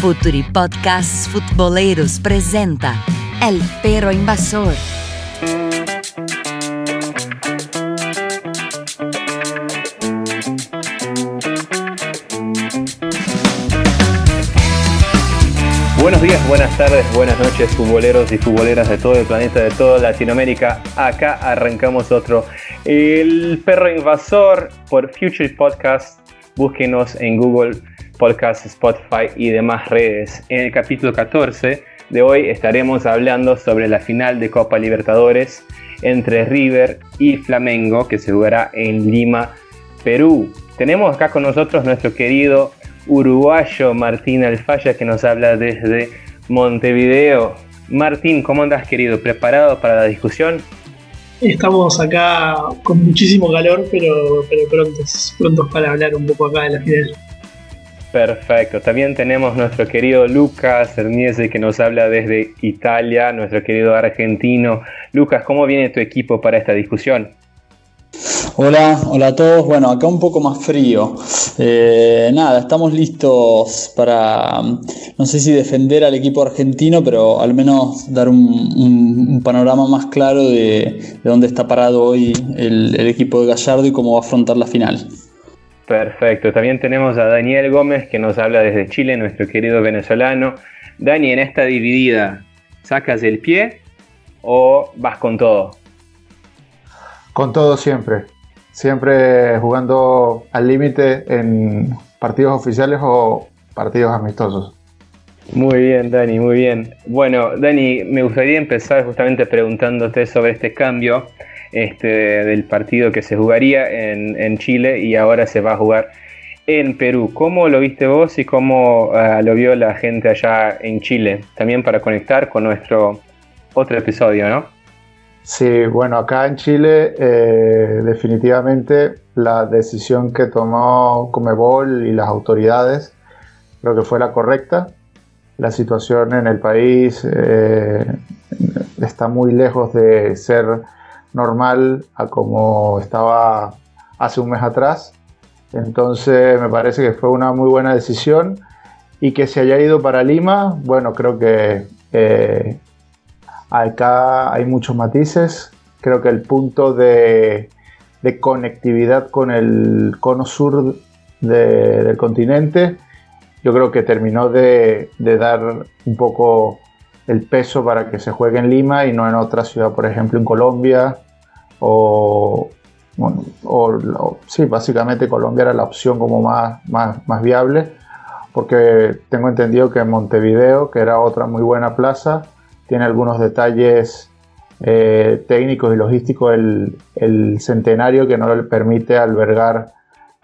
Futuri Podcasts Futboleros presenta El Perro Invasor. Buenos días, buenas tardes, buenas noches, futboleros y futboleras de todo el planeta, de toda Latinoamérica. Acá arrancamos otro. El perro invasor por Future Podcast. Búsquenos en Google Podcast, Spotify y demás redes. En el capítulo 14 de hoy estaremos hablando sobre la final de Copa Libertadores entre River y Flamengo que se jugará en Lima, Perú. Tenemos acá con nosotros nuestro querido uruguayo Martín Alfaya que nos habla desde Montevideo. Martín, ¿cómo andas querido? ¿Preparado para la discusión? Estamos acá con muchísimo calor, pero, pero prontos, prontos para hablar un poco acá de la final. Perfecto. También tenemos nuestro querido Lucas Herniese que nos habla desde Italia, nuestro querido argentino. Lucas, ¿cómo viene tu equipo para esta discusión? Hola, hola a todos. Bueno, acá un poco más frío. Eh, nada, estamos listos para, no sé si defender al equipo argentino, pero al menos dar un, panorama más claro de, dónde está parado hoy el, el equipo de Gallardo y cómo va a afrontar la final. Perfecto, también tenemos a Daniel Gómez que nos habla desde Chile, nuestro querido venezolano. Dani, en esta dividida, ¿sacas el pie o vas con todo? Con todo siempre. Siempre jugando al límite en partidos oficiales o partidos amistosos. Muy bien, Dani, muy bien. Bueno, Dani, me gustaría empezar justamente preguntándote sobre este cambio este, del partido que se jugaría en, Chile y ahora se va a jugar en Perú. ¿Cómo lo viste vos y cómo ah, lo vio la gente allá en Chile? También para conectar con nuestro otro episodio, ¿no? Sí, bueno, acá en Chile eh, definitivamente la decisión que tomó Comebol y las autoridades creo que fue la correcta. La situación en el país eh, está muy lejos de ser normal a como estaba hace un mes atrás. Entonces me parece que fue una muy buena decisión y que se haya ido para Lima, bueno, creo que eh, Acá hay muchos matices. Creo que el punto de, conectividad con el cono sur del continente, yo creo que terminó de, dar un poco el peso para que se juegue en Lima y no en otra ciudad, por ejemplo en Colombia o, sí, básicamente Colombia era la opción como más, más, más viable porque tengo entendido que Montevideo, que era otra muy buena plaza, tiene algunos detalles eh, técnicos y logísticos el, centenario que no le permite albergar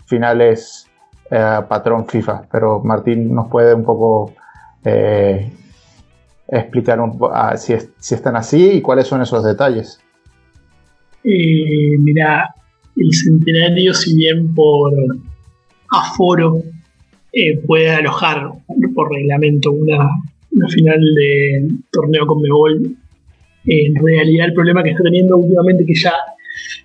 finales eh, patrón FIFA. Pero Martín nos puede un poco eh, explicar ah, si, están así y cuáles son esos detalles. mira, el centenario, si bien por aforo puede alojar por reglamento una, final de torneo con Mebol. En realidad el problema que está teniendo últimamente, que ya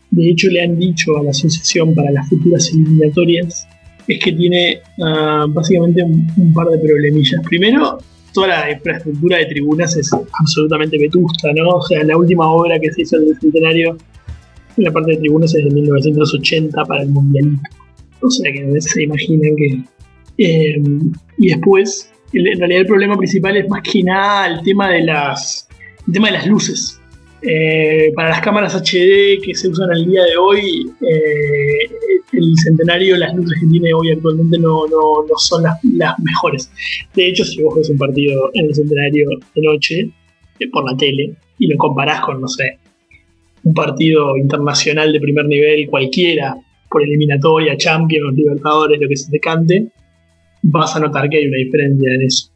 de hecho le han dicho a la asociación para las futuras eliminatorias, es que tiene ah, básicamente un, par de problemillas. Primero, toda la infraestructura de tribunas es absolutamente vetusta, ¿no? O sea, la última obra que se hizo en el centenario en la parte de tribunas es de 1980 para el Mundialito. O sea que se imaginan que... Eh, y después, en realidad el problema principal es más que nada el tema de las, el tema de las luces. Eh, para las cámaras HD que se usan al día de hoy, eh, el centenario, las luces que tiene hoy actualmente no, no, no son las, las, mejores. De hecho, si vos ves un partido en el centenario de noche, eh, por la tele, y lo comparás con, no sé, un partido internacional de primer nivel cualquiera, por eliminatoria, Champions, Libertadores, lo que se te cante, vas a notar que hay una diferencia en eso.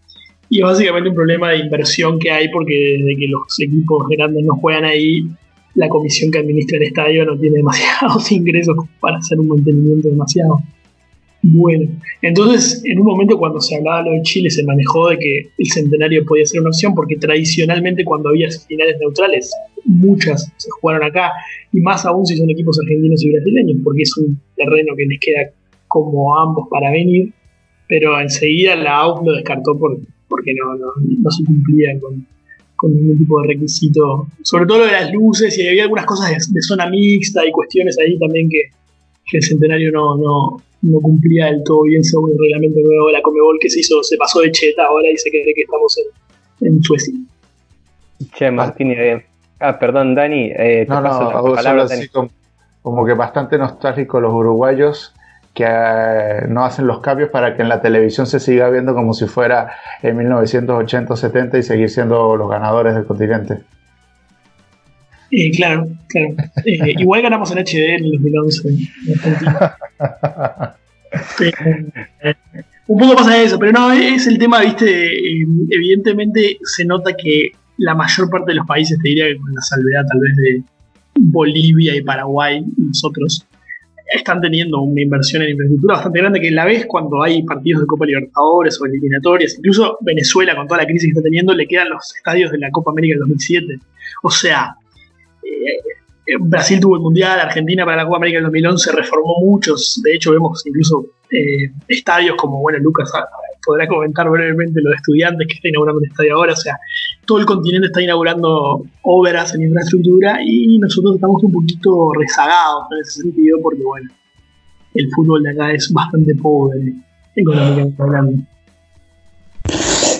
Y básicamente un problema de inversión que hay porque desde que los equipos grandes no juegan ahí, la comisión que administra el estadio no tiene demasiados ingresos para hacer un mantenimiento demasiado bueno. Entonces, en un momento cuando se hablaba lo de Chile, se manejó de que el centenario podía ser una opción porque tradicionalmente cuando había finales neutrales, muchas se jugaron acá, y más aún si son equipos argentinos y brasileños, porque es un terreno que les queda como a ambos para venir pero enseguida la AUF lo descartó por, porque no, no, se cumplía con, ningún tipo de requisito, sobre todo lo de las luces y había algunas cosas de, zona mixta y cuestiones ahí también que, el centenario no, no, no cumplía del todo bien según el reglamento nuevo de la Comebol que se hizo, se pasó de cheta ahora y se cree que estamos en, en Suecia. Che, Martín, eh, ah, perdón, Dani, eh, no, no, Así como, que bastante nostálgico los uruguayos que eh, no hacen los cambios para que en la televisión se siga viendo como si fuera en 1980 70 y seguir siendo los ganadores del continente. Eh, claro, claro. Eh, igual ganamos en HD en el 2011. un poco pasa eso, pero no, es el tema, viste, evidentemente se nota que la mayor parte de los países, te diría que con la salvedad tal vez de Bolivia y Paraguay, nosotros, están teniendo una inversión en infraestructura bastante grande que la vez cuando hay partidos de Copa Libertadores o eliminatorias, incluso Venezuela con toda la crisis que está teniendo, le quedan los estadios de la Copa América del 2007. O sea, eh, eh, Brasil tuvo el Mundial, Argentina para la Copa América del 2011 reformó muchos, de hecho vemos incluso eh, estadios como, bueno, Lucas podrá comentar brevemente los estudiantes que está inaugurando el estadio ahora, o sea, todo el continente está inaugurando obras en infraestructura y nosotros estamos un poquito rezagados en ese sentido porque, bueno, el fútbol de acá es bastante pobre económicamente hablando.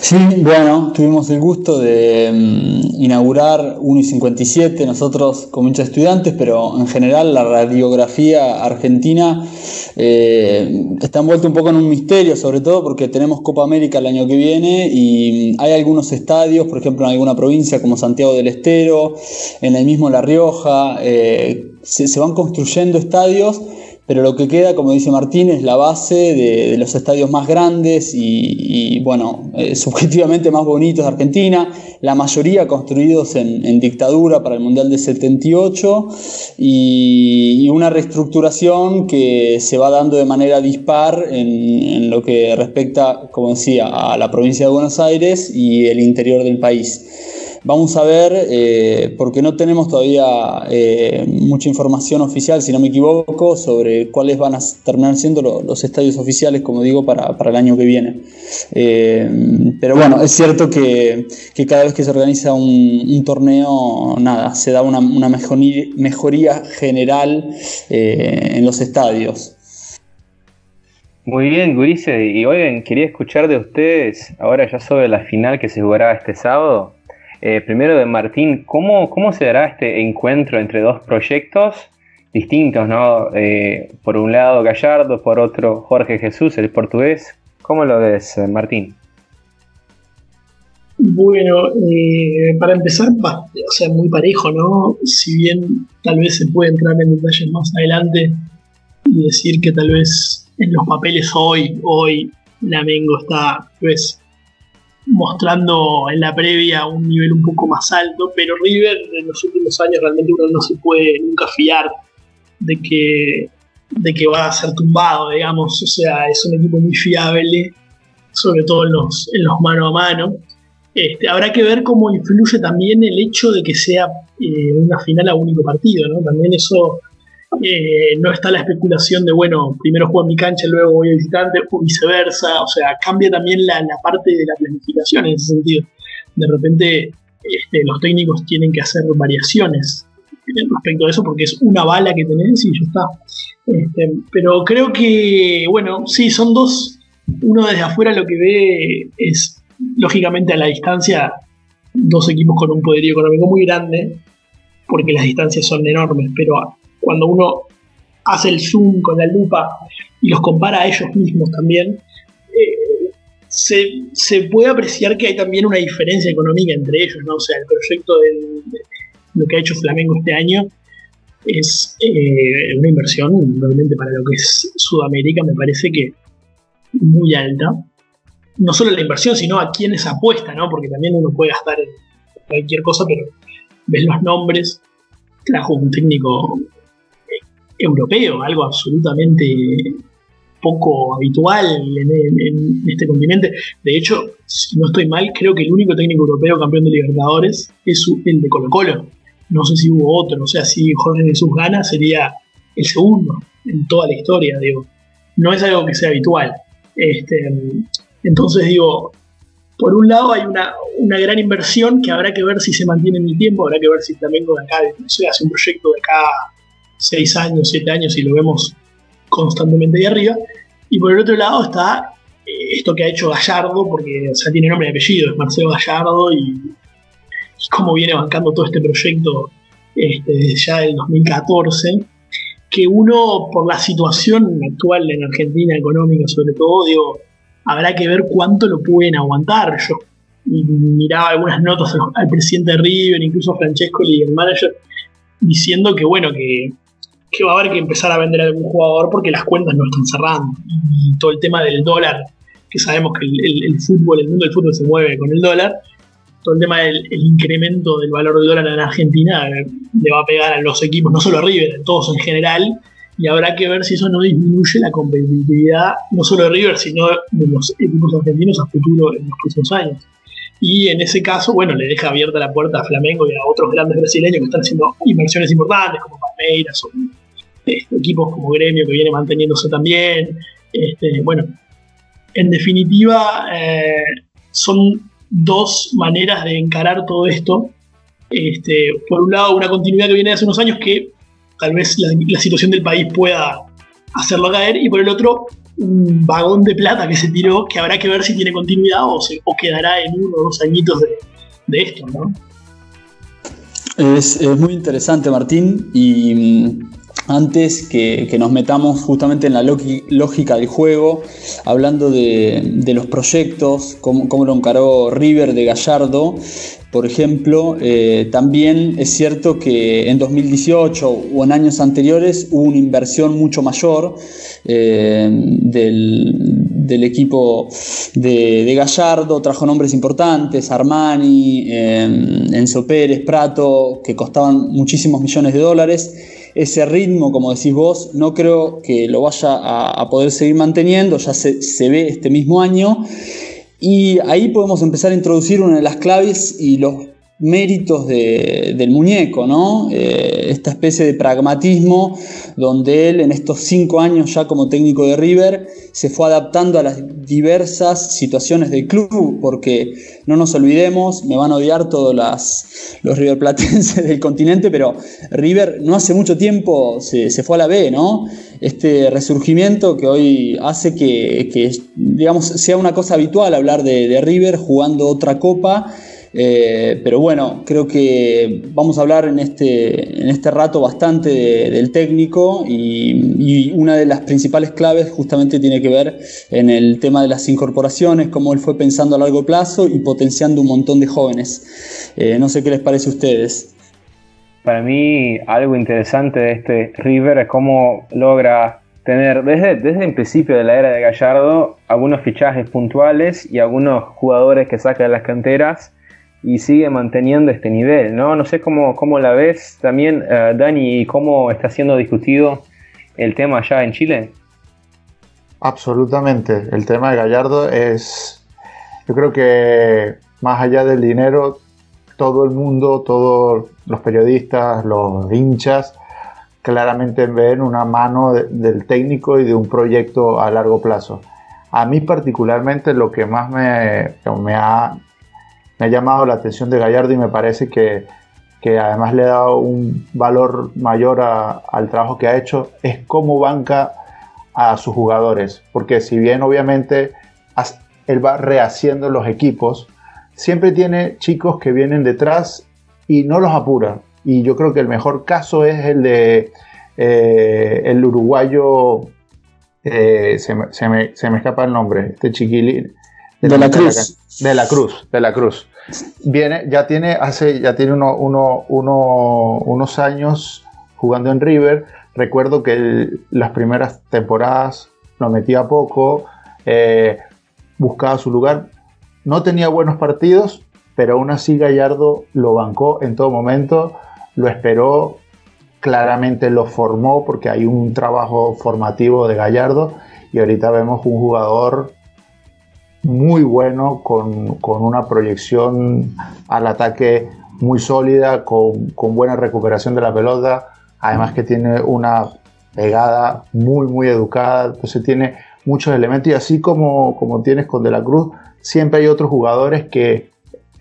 Sí, bueno, tuvimos el gusto de mm, inaugurar 1 y 57, nosotros con muchos estudiantes, pero en general la radiografía argentina eh, está envuelta un poco en un misterio, sobre todo porque tenemos Copa América el año que viene y mm, hay algunos estadios, por ejemplo en alguna provincia como Santiago del Estero, en el mismo La Rioja, eh, se van construyendo estadios pero lo que queda, como dice Martín, es la base de, los estadios más grandes y, bueno, eh, subjetivamente más bonitos de Argentina, la mayoría construidos en, dictadura para el Mundial de 78 y, una reestructuración que se va dando de manera dispar en, en lo que respecta, como decía, a la provincia de Buenos Aires y el interior del país. Vamos a ver, eh, porque no tenemos todavía eh, mucha información oficial, si no me equivoco, sobre cuáles van a terminar siendo los estadios oficiales, como digo, para, el año que viene. Eh, pero bueno, es cierto que, cada vez que se organiza un, torneo, nada, se da una, mejoría, general en los estadios. Muy bien, Gurice. Y oigan, quería escuchar de ustedes ahora ya sobre la final que se jugará este sábado. Eh, primero de Martín, ¿cómo, ¿cómo se dará este encuentro entre dos proyectos distintos, ¿no? Eh, por un lado Gallardo, por otro Jorge Jesús, el portugués. ¿Cómo lo ves, eh, Martín? Bueno, para empezar, o sea, muy parejo, ¿no? Si bien tal vez se puede entrar en detalles más adelante y decir que tal vez en los papeles hoy, hoy, Mengo está, pues, mostrando en la previa un nivel un poco más alto, pero River en los últimos años realmente uno no se puede nunca fiar de que, de que va a ser tumbado, digamos, o sea, es un equipo muy fiable, sobre todo en los, en los mano a mano. Este, habrá que ver cómo influye también el hecho de que sea eh, una final a único partido, ¿no? También eso eh, no está la especulación de, bueno, primero juego en mi cancha, luego voy a visitante, o viceversa. O sea, cambia también la, parte de la planificación en ese sentido. De repente, este, los técnicos tienen que hacer variaciones respecto a eso porque es una bala que tenés y ya está. Este, pero creo que, bueno, sí, son dos. Uno desde afuera lo que ve es, lógicamente, a la distancia, dos equipos con un poderío económico muy grande, porque las distancias son enormes, pero cuando uno hace el zoom con la lupa y los compara a ellos mismos también, eh, se, puede apreciar que hay también una diferencia económica entre ellos, ¿no? O sea, el proyecto de, lo que ha hecho Flamengo este año es eh, una inversión realmente para lo que es Sudamérica, me parece que muy alta. No solo la inversión, sino a quienes apuesta, ¿no? Porque también uno puede gastar en cualquier cosa, pero ves los nombres, trajo un técnico europeo, algo absolutamente poco habitual en, este continente. De hecho, si no estoy mal, creo que el único técnico europeo campeón de Libertadores es el de Colo Colo. No sé si hubo otro, o sea, si Jorge Jesús gana, sería el segundo en toda la historia, digo. No es algo que sea habitual. Este, entonces digo, por un lado hay una, gran inversión que habrá que ver si se mantiene en el tiempo, habrá que ver si también de acá, no sé, hace un proyecto de acá seis años, siete años y lo vemos constantemente ahí arriba. Y por el otro lado está eh, esto que ha hecho Gallardo, porque o tiene nombre y apellido, es Marcelo Gallardo y, cómo viene bancando todo este proyecto este, desde ya del 2014 que uno, por la situación actual en Argentina económica sobre todo, digo, habrá que ver cuánto lo pueden aguantar. Yo miraba algunas notas al, presidente de River, incluso a Francesco y el manager, diciendo que bueno, que, va a haber que empezar a vender a algún jugador porque las cuentas no están cerrando. Y todo el tema del dólar, que sabemos que el, fútbol, el mundo del fútbol se mueve con el dólar, todo el tema del incremento del valor del dólar en Argentina eh, le va a pegar a los equipos, no solo a River, a todos en general, y habrá que ver si eso no disminuye la competitividad, no solo de River, sino de los equipos argentinos a futuro en los próximos años. Y en ese caso, bueno, le deja abierta la puerta a Flamengo y a otros grandes brasileños que están haciendo inversiones importantes, como Palmeiras o este, equipos como Gremio que viene manteniéndose también. Este, bueno, en definitiva, eh, son dos maneras de encarar todo esto. Este, por un lado, una continuidad que viene de hace unos años que tal vez la, situación del país pueda hacerlo caer, y por el otro, un vagón de plata que se tiró que habrá que ver si tiene continuidad o, se, quedará en uno o dos añitos de, esto, ¿no? Es, muy interesante, Martín, y mm, antes que, nos metamos justamente en la lógica del juego, hablando de, los proyectos, cómo, lo encaró River de Gallardo, por ejemplo, eh, también es cierto que en 2018 o en años anteriores hubo una inversión mucho mayor eh, del, equipo de, Gallardo, trajo nombres importantes, Armani, eh, Enzo Pérez, Prato, que costaban muchísimos millones de dólares. Ese ritmo, como decís vos, no creo que lo vaya a, poder seguir manteniendo, ya se, se ve este mismo año. Y ahí podemos empezar a introducir una de las claves y los méritos del muñeco, ¿no? Eh, esta especie de pragmatismo donde él en estos cinco años ya como técnico de River se fue adaptando a las diversas situaciones del club, porque no nos olvidemos, me van a odiar todos las, los riverplatenses del continente, pero River no hace mucho tiempo se, fue a la B, ¿no? Este resurgimiento que hoy hace que, digamos, sea una cosa habitual hablar de, de River jugando otra copa eh, pero bueno, creo que vamos a hablar en este, en este rato bastante del técnico y, una de las principales claves justamente tiene que ver en el tema de las incorporaciones, cómo él fue pensando a largo plazo y potenciando un montón de jóvenes. Eh, no sé qué les parece a ustedes. Para mí algo interesante de este River es cómo logra tener desde, desde el principio de la era de Gallardo algunos fichajes puntuales y algunos jugadores que saca de las canteras y sigue manteniendo este nivel, ¿no? No sé cómo, cómo la ves también, uh, Dani, y cómo está siendo discutido el tema allá en Chile. Absolutamente, el tema de Gallardo es, yo creo que más allá del dinero, todo el mundo, todos los periodistas, los hinchas, claramente ven una mano del técnico y de un proyecto a largo plazo. A mí particularmente lo que más me, me ha me ha llamado la atención de Gallardo y me parece que, además le ha dado un valor mayor al trabajo que ha hecho, es cómo banca a sus jugadores. Porque si bien obviamente él va rehaciendo los equipos, siempre tiene chicos que vienen detrás y no los apura. Y yo creo que el mejor caso es el de eh, el uruguayo, eh, se, me, escapa el nombre, este chiquilín. De, la Cruz. De la Cruz, de la Cruz. Viene, ya tiene, hace, ya tiene uno, unos años jugando en River. Recuerdo que las primeras temporadas lo metía poco, eh, buscaba su lugar. No tenía buenos partidos, pero aún así Gallardo lo bancó en todo momento, lo esperó, claramente lo formó porque hay un trabajo formativo de Gallardo y ahorita vemos un jugador muy bueno, con, una proyección al ataque muy sólida, con, buena recuperación de la pelota, además que tiene una pegada muy, muy educada, entonces tiene muchos elementos y así como, como tienes con De la Cruz, siempre hay otros jugadores que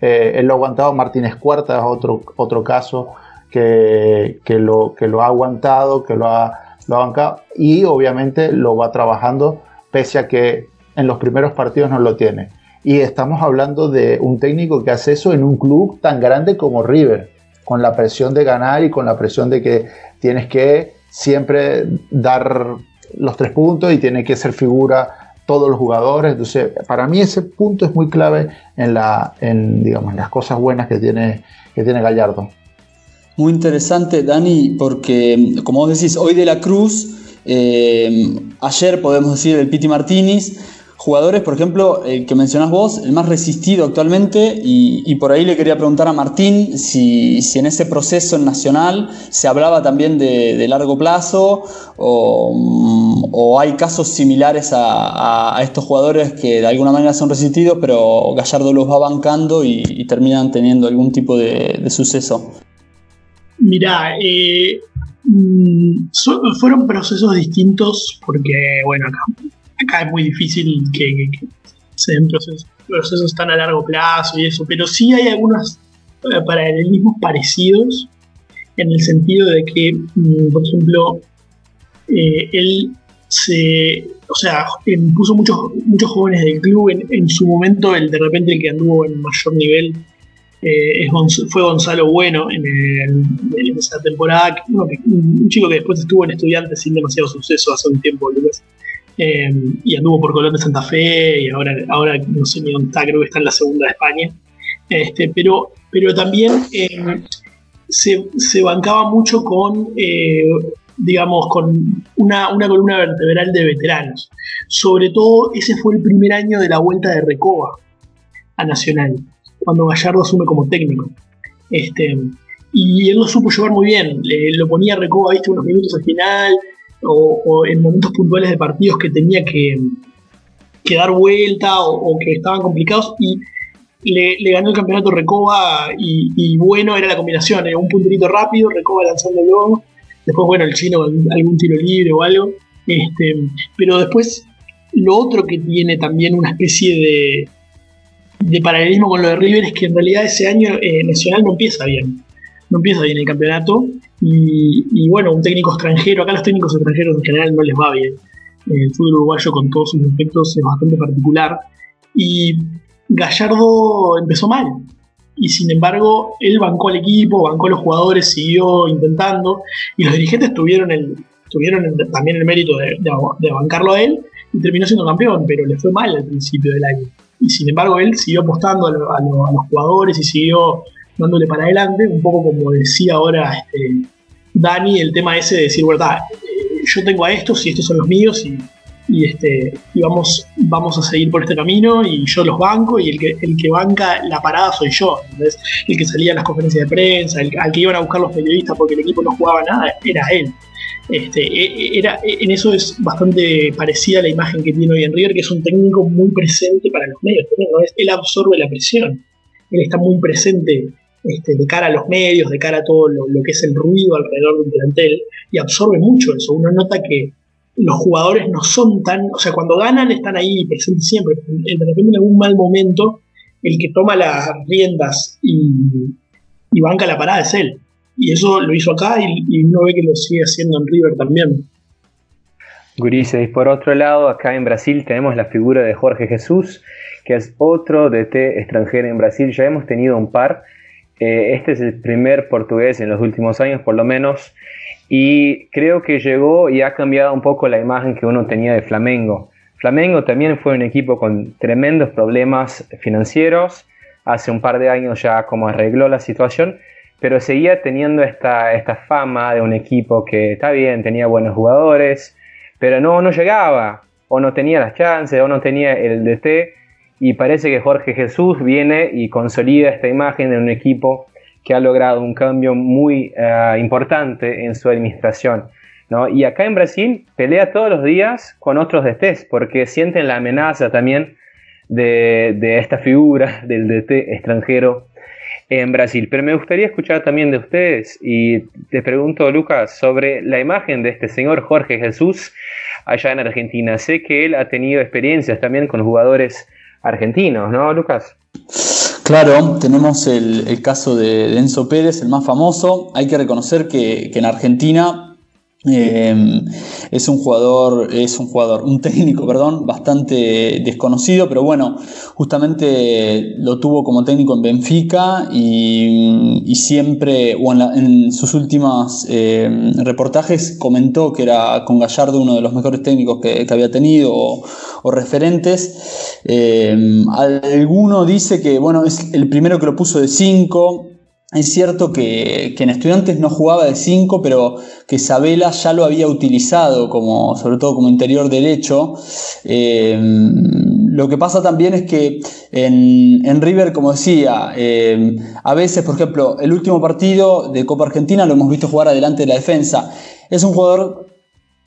eh, él lo ha aguantado, Martínez Cuarta es otro, otro caso que, lo, que lo ha aguantado, que lo ha, lo ha bancado y obviamente lo va trabajando pese a que en los primeros partidos no lo tiene. Y estamos hablando de un técnico que hace eso en un club tan grande como River, con la presión de ganar y con la presión de que tienes que siempre dar los tres puntos y tiene que ser figura todos los jugadores. Entonces, para mí ese punto es muy clave en, la, en, digamos, las cosas buenas que tiene, que tiene Gallardo. Muy interesante, Dani, porque como vos decís, hoy de la Cruz, eh, ayer podemos decir el Piti Martínez, jugadores, por ejemplo, el que mencionás vos, el más resistido actualmente, y, por ahí le quería preguntar a Martín si, en ese proceso en Nacional se hablaba también de, largo plazo o, hay casos similares a, estos jugadores que de alguna manera son resistidos, pero Gallardo los va bancando y, terminan teniendo algún tipo de, suceso. Mirá, eh, mm, fueron procesos distintos porque, bueno, acá acá es muy difícil que, se den procesos, tan a largo plazo y eso, pero sí hay algunos eh, paralelismos parecidos en el sentido de que, mm, por ejemplo, eh, él se, o sea, puso muchos, muchos jóvenes del club, en, su momento el de repente el que anduvo en mayor nivel eh, fue Gonzalo Bueno en, esa temporada, un, chico que después estuvo en estudiantes sin demasiado suceso hace un tiempo, Lucas. Eh, y anduvo por Colón de Santa Fe y ahora, ahora no sé ni dónde está, creo que está en la segunda de España. Este, pero, pero también eh, se, bancaba mucho con, eh, digamos, con una, una, columna vertebral de veteranos. Sobre todo ese fue el primer año de la vuelta de Recoba a Nacional, cuando Gallardo asume como técnico. Este, y él lo supo llevar muy bien, le, lo ponía Recoba, viste, unos minutos al final, o, en momentos puntuales de partidos que tenía que, dar vuelta o, que estaban complicados y le, ganó el campeonato Recoba y, bueno, era la combinación, era un punterito rápido, Recoba lanzándolo, después bueno, el chino algún tiro libre o algo, este, pero después lo otro que tiene también una especie de, de paralelismo con lo de River es que en realidad ese año eh, Nacional no empieza bien, no empieza bien el campeonato y, bueno, un técnico extranjero, acá los técnicos extranjeros en general no les va bien. El fútbol uruguayo con todos sus aspectos es bastante particular. Y Gallardo empezó mal. Y sin embargo, él bancó al equipo, bancó a los jugadores, siguió intentando. Y los dirigentes tuvieron, el, tuvieron también el mérito de, bancarlo a él y terminó siendo campeón, pero le fue mal al principio del año. Y sin embargo, él siguió apostando a, a los jugadores y siguió dándole para adelante, un poco como decía ahora este, Dani, el tema ese de decir, verdad, eh, yo tengo a estos y estos son los míos y, este, y vamos, vamos a seguir por este camino y yo los banco y el que, el que banca la parada soy yo, el que salía a las conferencias de prensa, al que iban a buscar los periodistas porque el equipo no jugaba nada, era él. Este, e, e, era, e, en eso es bastante parecida a la imagen que tiene hoy en River, que es un técnico muy presente para los medios. Él absorbe la presión, él está muy presente este, de cara a los medios, de cara a todo lo, que es el ruido alrededor de un plantel, y absorbe mucho eso. Uno nota que los jugadores no son tan, o sea, cuando ganan están ahí presentes siempre, de repente en algún mal momento, el que toma las riendas y, banca la parada es él. Y eso lo hizo acá y, uno ve que lo sigue haciendo en River también. Gurises, y por otro lado, acá en Brasil tenemos la figura de Jorge Jesús, que es otro DT extranjero en Brasil. Ya hemos tenido un par eh, este es el primer portugués en los últimos años, por lo menos, y creo que llegó y ha cambiado un poco la imagen que uno tenía de Flamengo. Flamengo también fue un equipo con tremendos problemas financieros. Hace un par de años ya como arregló la situación, pero seguía teniendo esta, esta fama de un equipo que está bien, tenía buenos jugadores, pero no, no llegaba, o no tenía las chances, o no tenía el DT y parece que Jorge Jesús viene y consolida esta imagen de un equipo que ha logrado un cambio muy eh, importante en su administración. ¿no? Y acá en Brasil pelea todos los días con otros DTs porque sienten la amenaza también de, esta figura del DT extranjero. en Brasil. Pero me gustaría escuchar también de ustedes y te pregunto, Lucas, sobre la imagen de este señor Jorge Jesús allá en Argentina. Sé que él ha tenido experiencias también con jugadores argentinos, ¿no, Lucas? Claro, tenemos el, caso de, Enzo Pérez, el más famoso. Hay que reconocer que, que en Argentina Em, es un jugador, es un jugador, un técnico, perdón, bastante desconocido, pero bueno, justamente lo tuvo como técnico en Benfica y, siempre, o en, sus últimos em, reportajes comentó que era con Gallardo uno de los mejores técnicos que, había tenido o, referentes. Em, alguno dice que, bueno, es el primero que lo puso de 5, es cierto que, en estudiantes no jugaba de 5, pero que Sabela ya lo había utilizado, como, sobre todo como interior derecho. Eh, lo que pasa también es que en, River, como decía, eh, a veces, por ejemplo, el último partido de Copa Argentina lo hemos visto jugar adelante de la defensa. Es un jugador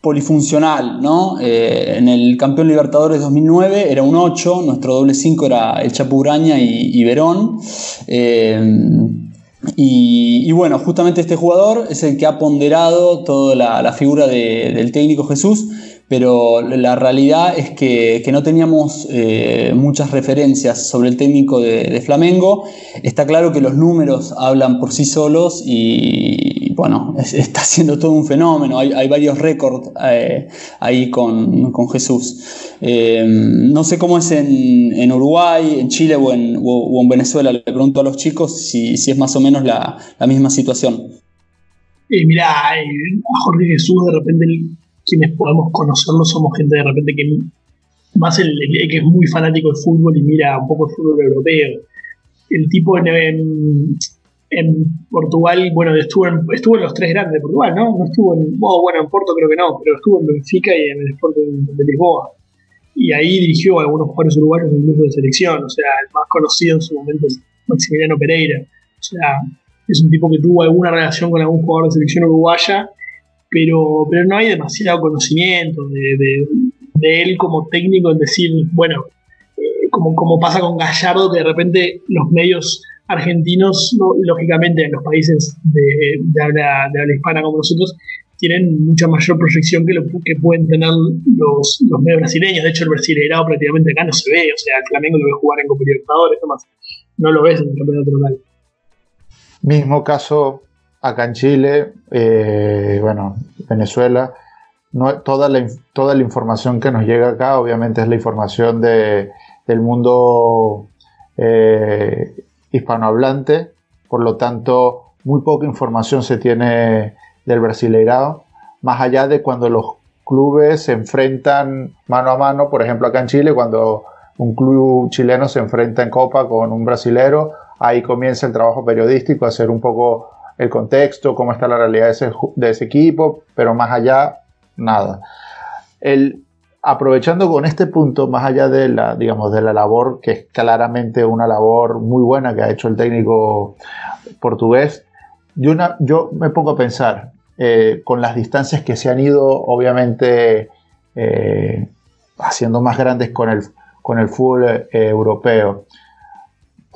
polifuncional, ¿no? Eh, en el campeón Libertadores 2009 era un 8, nuestro doble 5 era el Chapuraña y, Verón. Y, bueno, justamente este jugador es el que ha ponderado toda la, figura del técnico Jesús, pero la realidad es que, no teníamos eh, muchas referencias sobre el técnico de, Flamengo. Está claro que los números hablan por sí solos y, bueno, está siendo todo un fenómeno. Hay, varios récords eh, ahí con, Jesús. Eh, no sé cómo es en, Uruguay, en Chile o en, Venezuela. Le pregunto a los chicos si, es más o menos la, misma situación. mirá, a Jorge Jesús de repente quienes podemos conocerlo somos gente de repente que más el, que es muy fanático del fútbol y mira un poco el fútbol europeo. El tipo en, en, Portugal, bueno, estuvo en, estuvo en los tres grandes de Portugal, ¿no? No estuvo en, oh, bueno, en Porto creo que no, pero estuvo en Benfica y en el Sporting de, Lisboa. Y ahí dirigió a algunos jugadores uruguayos en grupo de selección, o sea, el más conocido en su momento es Maximiliano Pereira. O sea, es un tipo que tuvo alguna relación con algún jugador de selección uruguaya pero, pero no hay demasiado conocimiento de, él como técnico en decir, bueno, eh, como, como pasa con Gallardo, que de repente los medios argentinos, lógicamente en los países de, habla, hispana como nosotros, tienen mucha mayor proyección que lo que pueden tener los, medios brasileños. De hecho, el brasileirado prácticamente acá no se ve. O sea, el Flamengo lo ve jugar en Copa Libertadores, no lo ves en el campeonato. Mismo caso acá en Chile, eh, bueno, Venezuela, no, toda, la, toda la información que nos llega acá obviamente es la información de, del mundo eh, hispanohablante, por lo tanto muy poca información se tiene del Brasileirado, más allá de cuando los clubes se enfrentan mano a mano, por ejemplo acá en Chile, cuando un club chileno se enfrenta en Copa con un brasilero, ahí comienza el trabajo periodístico, a hacer un poco el contexto, cómo está la realidad de ese, equipo, pero más allá, nada. El, aprovechando con este punto, más allá de la, digamos, de la labor, que es claramente una labor muy buena que ha hecho el técnico portugués, yo, una, yo me pongo a pensar, eh, con las distancias que se han ido, obviamente, eh, haciendo más grandes con el, con el fútbol eh, europeo.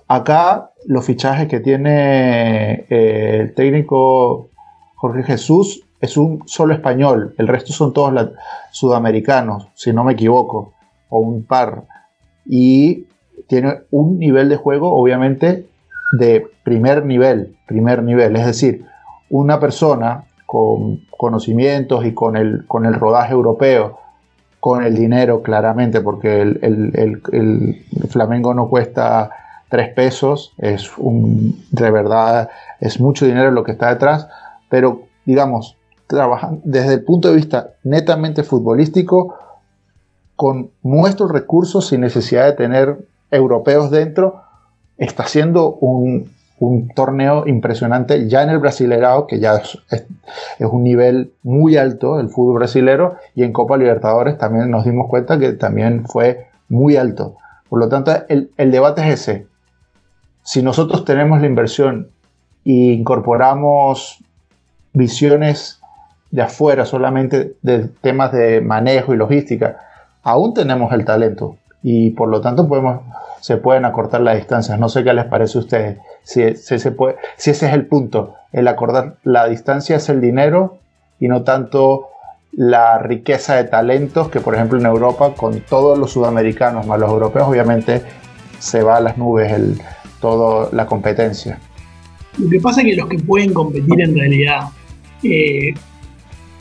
Acá los fichajes que tiene eh, el técnico Jorge Jesús es un solo español, el resto son todos sudamericanos, si no me equivoco, o un par. Y tiene un nivel de juego, obviamente, de primer nivel, primer nivel, es decir, una persona con conocimientos y con el, con el rodaje europeo, con el dinero claramente, porque el Flamengo no cuesta tres pesos, es un, de verdad, es mucho dinero lo que está detrás, pero digamos, trabajan desde el punto de vista netamente futbolístico, con nuestros recursos, sin necesidad de tener europeos dentro, está haciendo un, torneo impresionante ya en el Brasilerao, que ya es, es, un nivel muy alto el fútbol brasilero, y en Copa Libertadores también nos dimos cuenta que también fue muy alto. Por lo tanto, el, el debate es ese si nosotros tenemos la inversión e incorporamos visiones de afuera solamente de temas de manejo y logística, aún tenemos el talento. y por lo tanto podemos, se pueden acortar las distancias. No sé qué les parece a ustedes. Si, se puede, si ese es el punto, el acordar la distancia es el dinero y no tanto la riqueza de talentos que por ejemplo en Europa con todos los sudamericanos más los europeos obviamente se va a las nubes el, toda la competencia. Lo que pasa es que los que pueden competir en realidad eh,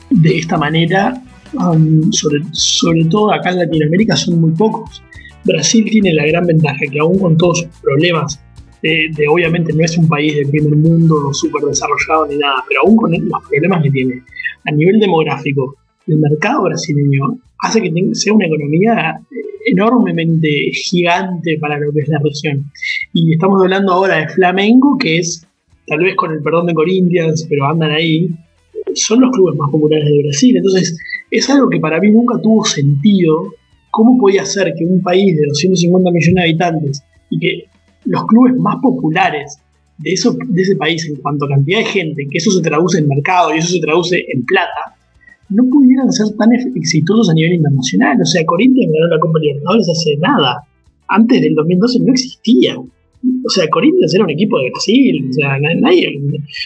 de esta manera, um, sobre, todo acá en Latinoamérica, son muy pocos. Brasil tiene la gran ventaja que aún con todos sus problemas, de, obviamente no es un país del primer mundo súper desarrollado ni nada, pero aún con los problemas que tiene a nivel demográfico, el mercado brasileño hace que sea una economía eh, enormemente gigante para lo que es la región. Y estamos hablando ahora de Flamengo, que es, tal vez con el perdón de Corinthians, pero andan ahí, son los clubes más populares de Brasil. Entonces, es algo que para mí nunca tuvo sentido. ¿Cómo podía ser que un país de 250 millones de habitantes y que los clubes más populares de, eso, de ese país en cuanto a cantidad de gente, que eso se traduce en mercado y eso se traduce en plata, no pudieran ser tan exitosos a nivel internacional. O sea, Corinthians ganó la Copa Libertadores hace nada. Antes del 2012 no existía. O sea, Corinthians era un equipo de Brasil. O sea, nadie.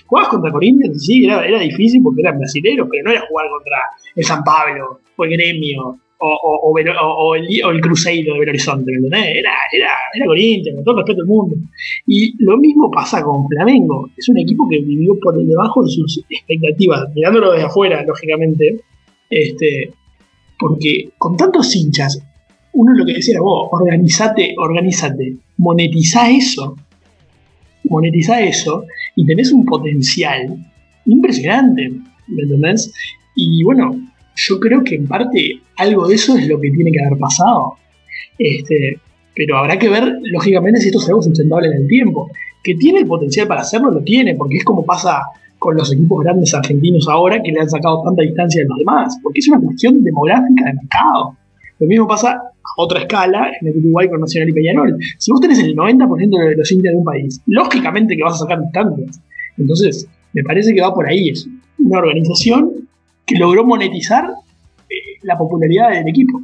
Jugabas contra Corinthians, sí, era, era difícil porque eran brasileños, pero no era jugar contra el San Pablo o el Gremio o, el, Cruzeiro de Belo Horizonte, ¿me entendés? Era, era, era Corinthians, con todo respeto al mundo. Y lo mismo pasa con Flamengo. Es un equipo que vivió por debajo de sus expectativas, mirándolo desde afuera, lógicamente. Este, porque con tantos hinchas, uno lo que decía, vos, organizate, organizate, monetiza eso, monetiza eso, y tenés un potencial impresionante, ¿me entendés? Y bueno, yo creo que en parte algo de eso es lo que tiene que haber pasado. Este, pero habrá que ver, lógicamente, si esto es algo sustentable en el tiempo. Que tiene el potencial para hacerlo, lo tiene, porque es como pasa con los equipos grandes argentinos ahora que le han sacado tanta distancia de los demás, porque es una cuestión demográfica de mercado. Lo mismo pasa a otra escala en el Uruguay con Nacional y Peñarol. Si vos tenés el 90% de los hinchas de un país, lógicamente que vas a sacar distancias. Entonces, me parece que va por ahí eso. Una organización que logró monetizar eh, la popularidad del equipo.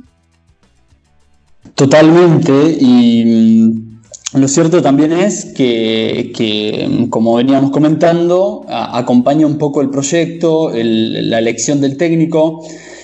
Totalmente, y mm, lo cierto también es que, mm, como veníamos comentando, acompaña un poco el proyecto, la elección del técnico.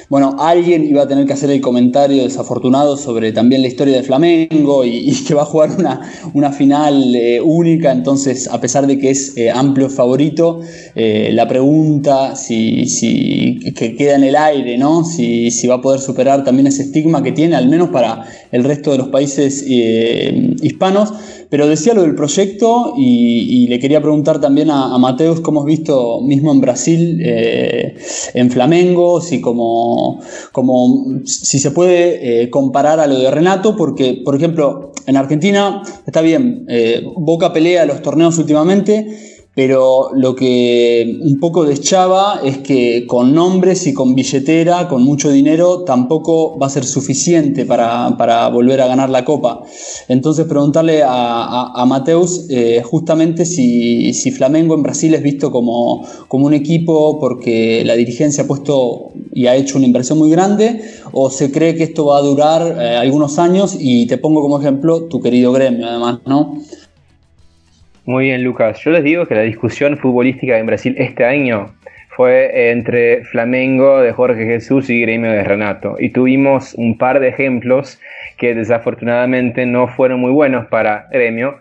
Bueno, alguien iba a tener que hacer el comentario desafortunado sobre también la historia de Flamengo y, que va a jugar una, una final eh, única, entonces a pesar de que es eh, amplio favorito, eh, la pregunta si, si, que queda en el aire, ¿no? Si, si, va a poder superar también ese estigma que tiene, al menos para el resto de los países hispanos. Pero decía lo del proyecto y, le quería preguntar también a, Mateus cómo has visto mismo en Brasil, eh, en Flamengo, si, como, como, si se puede eh, comparar a lo de Renato, porque, por ejemplo, en Argentina está bien, eh, Boca pelea los torneos últimamente pero lo que un poco deschaba es que con nombres y con billetera, con mucho dinero, tampoco va a ser suficiente para, volver a ganar la copa. Entonces preguntarle a, Mateus eh, justamente si, Flamengo en Brasil es visto como, como un equipo porque la dirigencia ha puesto y ha hecho una inversión muy grande, o se cree que esto va a durar eh, algunos años, y te pongo como ejemplo tu querido gremio además, ¿no? Muy bien, Lucas. Yo les digo que la discusión futbolística en Brasil este año fue entre Flamengo de Jorge Jesús y Gremio de Renato. Y tuvimos un par de ejemplos que desafortunadamente no fueron muy buenos para Gremio,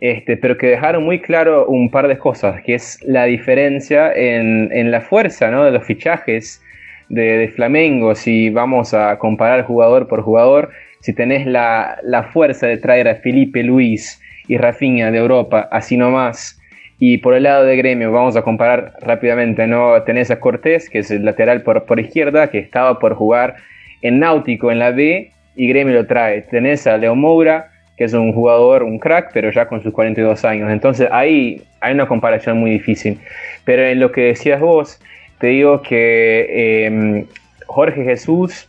este, pero que dejaron muy claro un par de cosas, que es la diferencia en, la fuerza de los fichajes de, de, Flamengo, si vamos a comparar jugador por jugador, si tenés la, la fuerza de traer a Felipe Luis, y Rafinha de Europa, así nomás. Y por el lado de Gremio, vamos a comparar rápidamente, ¿no? Tenés a Cortés, que es el lateral por, por izquierda, que estaba por jugar en Náutico en la B, y Gremio lo trae. Tenés a Leo Moura, que es un jugador, un crack, pero ya con sus 42 años. Entonces ahí hay una comparación muy difícil. Pero en lo que decías vos, te digo que em, Jorge Jesús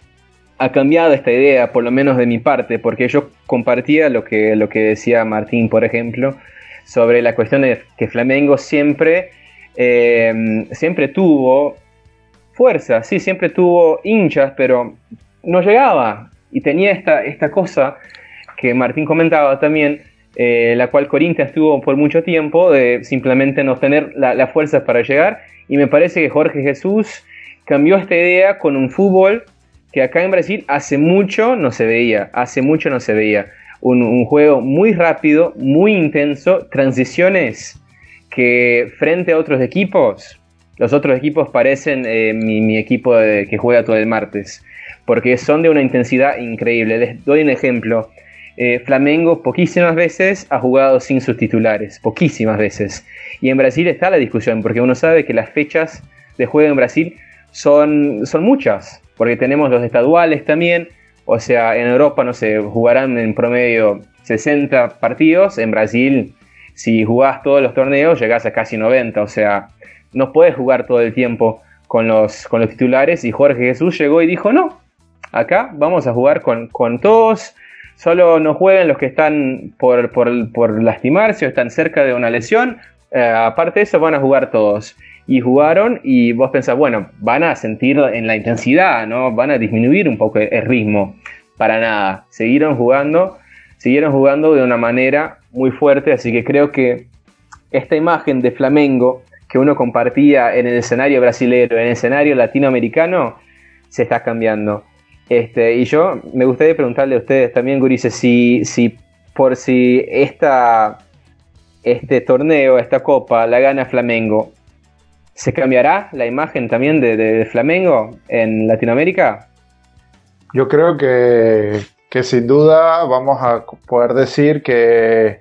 ha cambiado esta idea, por lo menos de mi parte, porque yo compartía lo que, lo que decía Martín, por ejemplo, sobre la cuestión de que Flamengo siempre, eh, siempre tuvo fuerza, sí, siempre tuvo hinchas, pero no llegaba y tenía esta, esta cosa que Martín comentaba también, eh, la cual Corinthians tuvo por mucho tiempo de simplemente no tener las la fuerzas para llegar. Y me parece que Jorge Jesús cambió esta idea con un fútbol que acá en Brasil hace mucho no se veía, hace mucho no se veía. Un, juego muy rápido, muy intenso, transiciones que frente a otros equipos, los otros equipos parecen eh, mi, equipo que juega todo el martes, porque son de una intensidad increíble. Les doy un ejemplo. Eh, Flamengo poquísimas veces ha jugado sin sus titulares, poquísimas veces. Y en Brasil está la discusión, porque uno sabe que las fechas de juego en Brasil son, son muchas, porque tenemos los estaduales también, o sea, en Europa, no sé, jugarán en promedio 60 partidos, en Brasil, si jugás todos los torneos, llegás a casi 90, o sea, no puedes jugar todo el tiempo con los, con los titulares, y Jorge Jesús llegó y dijo, no, acá vamos a jugar con, con todos, solo no jueguen los que están por, por, por lastimarse o están cerca de una lesión, eh, aparte de eso van a jugar todos y jugaron y vos pensás, bueno, van a sentir en la intensidad, ¿no? Van a disminuir un poco el ritmo. Para nada. Siguieron jugando, siguieron jugando de una manera muy fuerte, así que creo que esta imagen de Flamengo que uno compartía en el escenario brasileño, en el escenario latinoamericano, se está cambiando. Este, y yo me gustaría preguntarle a ustedes también, Gurice, si, si por si esta, este torneo, esta copa, la gana Flamengo, ¿Se cambiará la imagen también de, Flamengo en Latinoamérica? Yo creo que, sin duda vamos a poder decir que,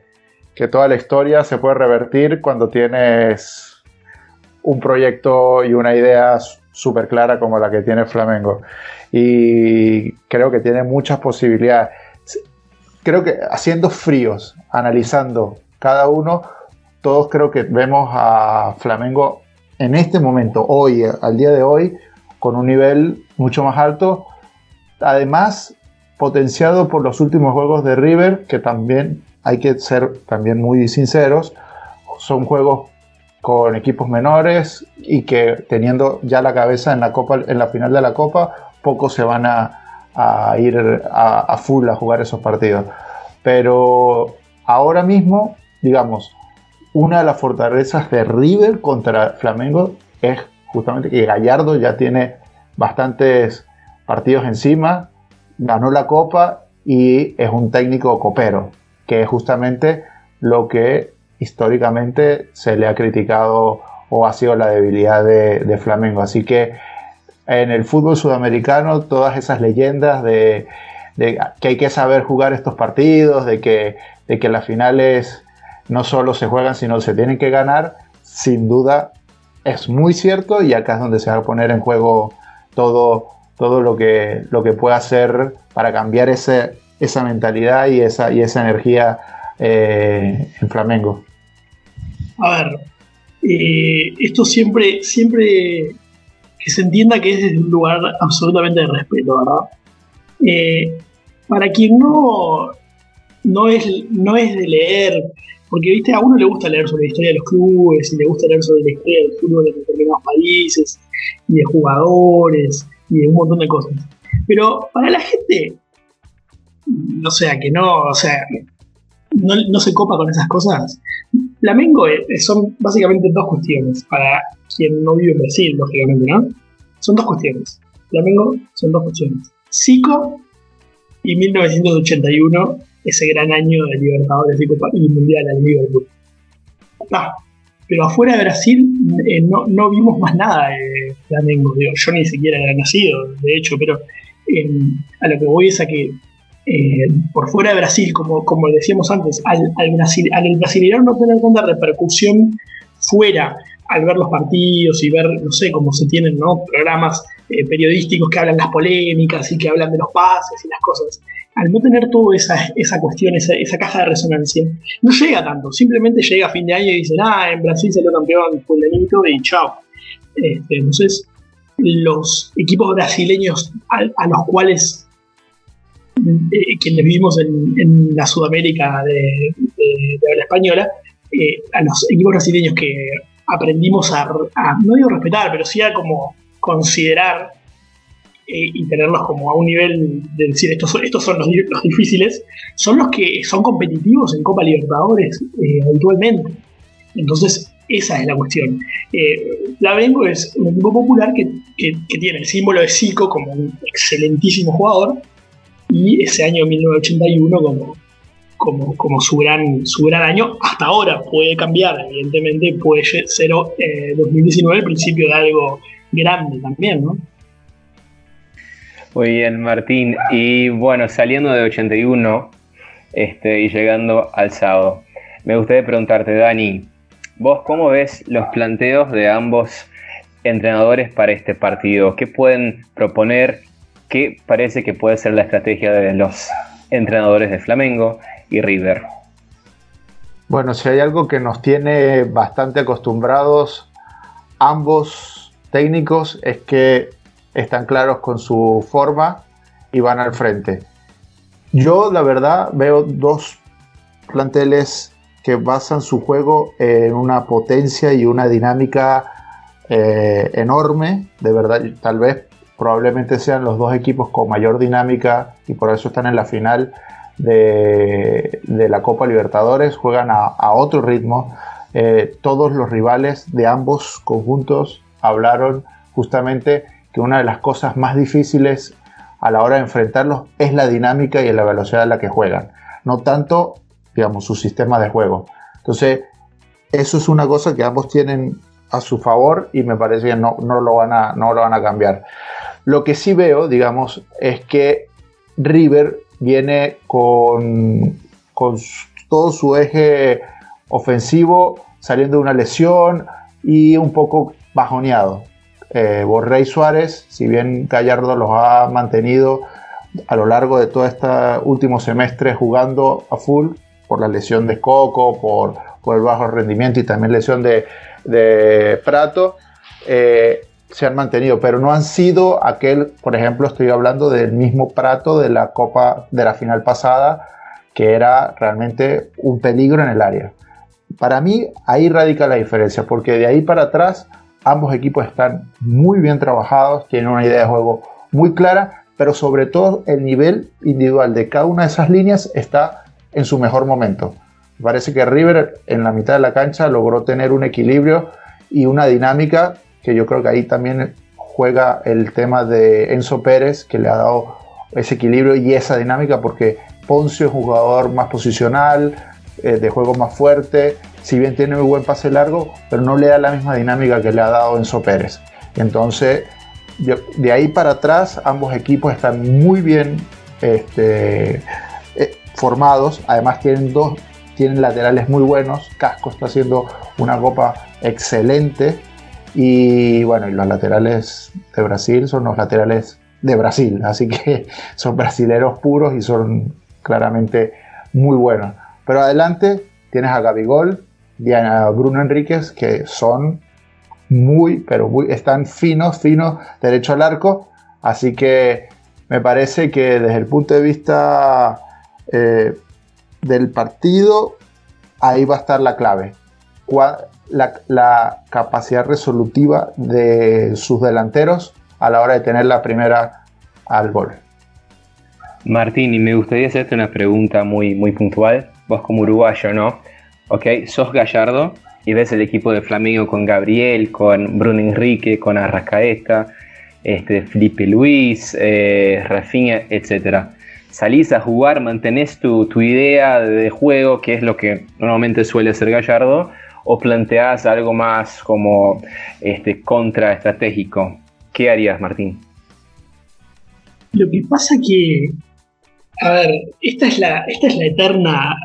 toda la historia se puede revertir cuando tienes un proyecto y una idea súper clara como la que tiene Flamengo. Y creo que tiene muchas posibilidades. Creo que haciendo fríos, analizando cada uno, todos creo que vemos a Flamengo en este momento, hoy, al día de hoy, con un nivel mucho más alto. Además, potenciado por los últimos juegos de River, que también hay que ser también muy sinceros, son juegos con equipos menores y que teniendo ya la cabeza en la copa, en la final de la copa, pocos se van a, ir a, a, full a jugar esos partidos. Pero ahora mismo, digamos, una de las fortalezas de River contra Flamengo es justamente que Gallardo ya tiene bastantes partidos encima, ganó la copa y es un técnico copero, que es justamente lo que históricamente se le ha criticado o ha sido la debilidad de, Flamengo. Así que en el fútbol sudamericano todas esas leyendas de, que hay que saber jugar estos partidos, de que, de que las finales no solo se juegan, sino se tienen que ganar, sin duda es muy cierto y acá es donde se va a poner en juego todo, todo lo, que, lo que pueda hacer para cambiar esa mentalidad y esa, y esa energía eh, en Flamengo. A ver, eh, esto siempre, siempre que se entienda que es desde un lugar absolutamente de respeto, ¿verdad? Eh, para quien no, no, es, no es de leer porque, viste, a uno le gusta leer sobre la historia de los clubes y le gusta leer sobre la historia del fútbol de determinados países y de jugadores y de un montón de cosas. Pero para la gente, no sea que no, o sea, no, se copa con esas cosas. Flamengo son básicamente dos cuestiones. Para quien no vive en Brasil, lógicamente, ¿no? Son dos cuestiones. Flamengo son dos cuestiones. Zico y 1981 ese gran año de Libertadores y Mundial al Liverpool. Ah, pero afuera de Brasil eh, no, vimos más nada de Flamengo. yo ni siquiera era nacido, de hecho, pero em, a lo que voy es a que eh, por fuera de Brasil, como, como decíamos antes, al, al, Brasil, al brasileño no tener tanta repercusión fuera al ver los partidos y ver, no sé, cómo se tienen ¿no? programas eh, periodísticos que hablan las polémicas y que hablan de los pases y las cosas al no tener toda esa, esa cuestión, esa, caja de resonancia, no llega tanto. Simplemente llega a fin de año y dicen, ah, en Brasil salió campeón fulanito y chao. Este, entonces, los equipos brasileños a, los cuales eh, quienes vivimos en, la Sudamérica de, la española, eh, a los equipos brasileños que aprendimos a, no digo respetar, pero sí a como considerar eh, y tenerlos como a un nivel de decir estos son, estos son los, difíciles, son los que son competitivos en Copa Libertadores eh, habitualmente. Entonces, esa es la cuestión. Eh, Flamengo es un equipo popular que, tiene el símbolo de Zico como un excelentísimo jugador y ese año 1981 como, como, como su, gran, su gran año. Hasta ahora puede cambiar, evidentemente puede ser 2019 el principio de algo grande también, ¿no? Muy bien, Martín. Y bueno, saliendo de 81 este, y llegando al sábado, me gustaría preguntarte, Dani, ¿vos cómo ves los planteos de ambos entrenadores para este partido? ¿Qué pueden proponer? ¿Qué parece que puede ser la estrategia de los entrenadores de Flamengo y River? Bueno, si hay algo que nos tiene bastante acostumbrados ambos técnicos es que están claros con su forma y van al frente. Yo, la verdad, veo dos planteles que basan su juego en una potencia y una dinámica eh, enorme. De verdad, tal vez probablemente sean los dos equipos con mayor dinámica y por eso están en la final de, la Copa Libertadores. Juegan a, otro ritmo. Eh, todos los rivales de ambos conjuntos hablaron justamente que una de las cosas más difíciles a la hora de enfrentarlos es la dinámica y la velocidad a la que juegan, no tanto, digamos, su sistema de juego. Entonces, eso es una cosa que ambos tienen a su favor y me parece que no, no, lo, van a, no lo van a cambiar. Lo que sí veo, digamos, es que River viene con, con todo su eje ofensivo saliendo de una lesión y un poco bajoneado eh, Borré y Suárez, si bien Gallardo los ha mantenido a lo largo de todo este último semestre jugando a full por la lesión de Coco, por, el bajo rendimiento y también lesión de, de Prato, eh, se han mantenido, pero no han sido aquel, por ejemplo, estoy hablando del mismo Prato de la Copa de la final pasada, que era realmente un peligro en el área. Para mí ahí radica la diferencia, porque de ahí para atrás Ambos equipos están muy bien trabajados, tienen una idea de juego muy clara, pero sobre todo el nivel individual de cada una de esas líneas está en su mejor momento. parece que River en la mitad de la cancha logró tener un equilibrio y una dinámica que yo creo que ahí también juega el tema de Enzo Pérez, que le ha dado ese equilibrio y esa dinámica, porque Poncio es jugador más posicional, eh, de juego más fuerte, si bien tiene muy buen pase largo, pero no le da la misma dinámica que le ha dado Enzo Pérez. Entonces, de, ahí para atrás, ambos equipos están muy bien este, eh, formados. Además, tienen dos tienen laterales muy buenos. Casco está haciendo una copa excelente. Y bueno, y los laterales de Brasil son los laterales de Brasil. Así que son brasileros puros y son claramente muy buenos. Pero adelante tienes a Gabigol, Diana Bruno Enríquez, que son muy, pero muy, están finos, finos, derecho al arco. Así que me parece que desde el punto de vista eh, del partido, ahí va a estar la clave. La, la, capacidad resolutiva de sus delanteros a la hora de tener la primera al gol. Martín, y me gustaría hacerte una pregunta muy, muy puntual. Vos como uruguayo, ¿no? ¿Ok? Sos Gallardo y ves el equipo de Flamengo con Gabriel, con Bruno Enrique, con Arrascaeta, este, Felipe Luis, eh, Rafinha, etc. Salís a jugar, mantenés tu, idea de juego, que es lo que normalmente suele hacer Gallardo, o planteás algo más como este, contraestratégico. ¿Qué harías, Martín? Lo que pasa que, a ver, esta es la, esta es la eterna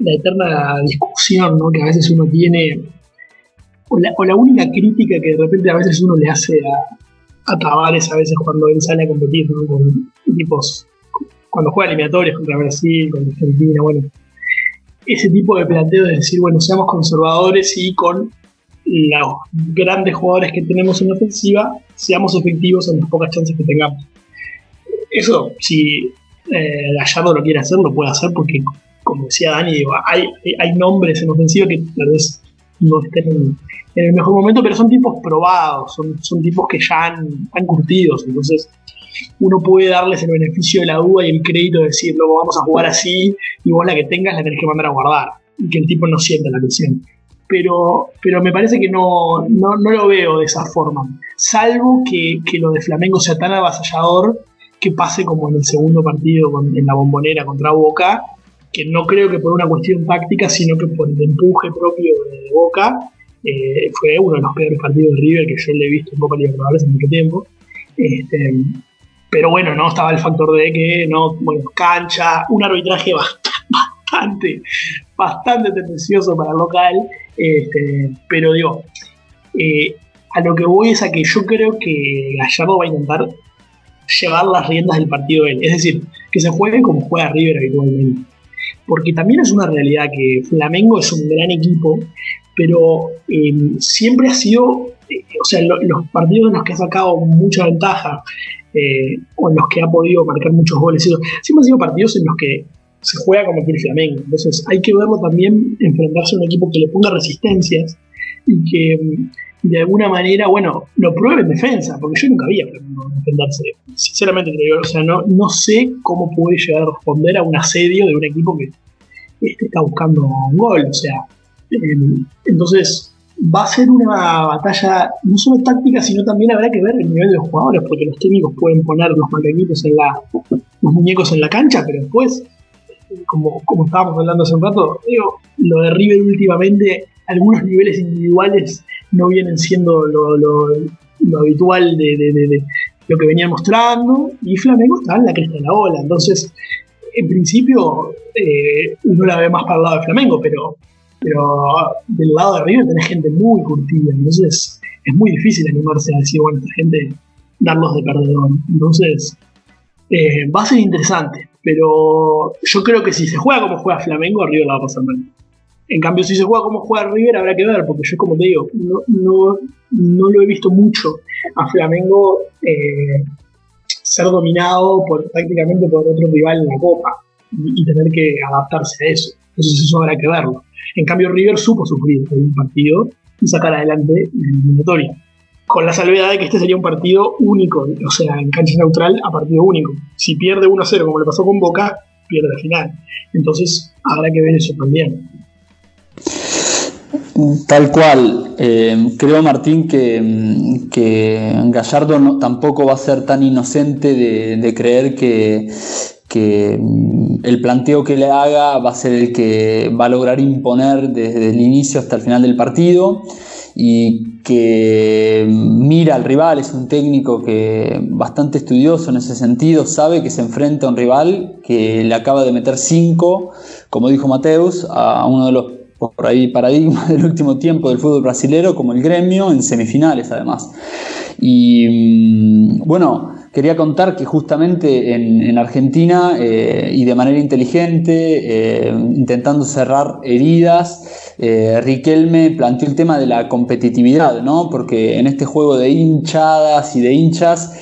la eterna discusión ¿no? que a veces uno tiene, o la, única crítica que de repente a veces uno le hace a, a Tavares a veces cuando él sale a competir ¿no? con equipos, cuando juega eliminatorios contra Brasil, contra Argentina, bueno, ese tipo de planteo de decir, bueno, seamos conservadores y con los grandes jugadores que tenemos en ofensiva, seamos efectivos en las pocas chances que tengamos. Eso, si eh, Gallardo lo quiere hacer, lo puede hacer porque como decía Dani, hay, hay nombres en ofensiva que tal vez no estén en, el mejor momento, pero son tipos probados, son, son tipos que ya han, han curtidos, entonces uno puede darles el beneficio de la duda y el crédito de decir, luego vamos a jugar así y vos la que tengas la tenés que mandar a guardar y que el tipo no sienta la presión. Pero, pero me parece que no, no, lo veo de esa forma, salvo que, que, lo de Flamengo sea tan avasallador que pase como en el segundo partido en la bombonera contra Boca, que no creo que por una cuestión táctica, sino que por el empuje propio de Boca, eh, fue uno de los peores partidos de River que yo le he visto en Copa Libertadores en mucho tiempo. Este, pero bueno, no estaba el factor de que no, bueno, cancha, un arbitraje bastante, bastante tendencioso para el local. Este, pero digo, eh, a lo que voy es a que yo creo que Gallardo va a intentar llevar las riendas del partido él. Es decir, que se juegue como juega River habitualmente. Porque también es una realidad que Flamengo es un gran equipo, pero eh, siempre ha sido, eh, o sea, los partidos en los que ha sacado mucha ventaja eh, o en los que ha podido marcar muchos goles, siempre han sido partidos en los que se juega como quiere Flamengo. Entonces hay que verlo también enfrentarse a un equipo que le ponga resistencias y que de alguna manera, bueno, lo pruebe en defensa, porque yo nunca había enfrentarse. Sinceramente o sea, no, no sé cómo puede llegar a responder a un asedio de un equipo que este, está buscando un gol. O sea, em, entonces va a ser una batalla no solo táctica, sino también habrá que ver el nivel de los jugadores, porque los técnicos pueden poner los macaquitos en la, los muñecos en la cancha, pero después, como, como estábamos hablando hace un rato, digo, lo de River últimamente, algunos niveles individuales no vienen siendo lo, habitual de, lo que venía mostrando, y Flamengo está en la cresta de la ola, entonces, en principio, eh, uno la ve más para el lado de Flamengo, pero pero del lado de arriba tenés gente muy curtida, entonces es muy difícil animarse a decir, bueno, esta gente, darlos de perdedor. Entonces, eh, va a ser interesante, pero yo creo que si se juega como juega Flamengo, River la va a pasar mal. En cambio, si se juega como juega River, habrá que ver, porque yo, como te digo, no, no, no lo he visto mucho a Flamengo eh, ser dominado por, prácticamente por otro rival en la Copa y, tener que adaptarse a eso. Entonces, eso habrá que verlo. En cambio, River supo sufrir un partido y sacar adelante la eliminatoria. Con la salvedad de que este sería un partido único, o sea, en cancha neutral a partido único. Si pierde 1-0, como le pasó con Boca, pierde la final. Entonces, habrá que ver eso también. Tal cual. Eh, creo, Martín, que, que Gallardo tampoco va a ser tan inocente de creer que, que el planteo que le haga va a ser el que va a lograr imponer desde el inicio hasta el final del partido y que mira al rival, es un técnico que bastante estudioso en ese sentido, sabe que se enfrenta a un rival que le acaba de meter cinco, como dijo Mateus, a uno de los por ahí paradigmas del último tiempo del fútbol brasilero, como el gremio, en semifinales además. Y mm, bueno, quería contar que justamente en, Argentina eh, y de manera inteligente, eh, intentando cerrar heridas, eh, Riquelme planteó el tema de la competitividad, ¿no? porque en este juego de hinchadas y de hinchas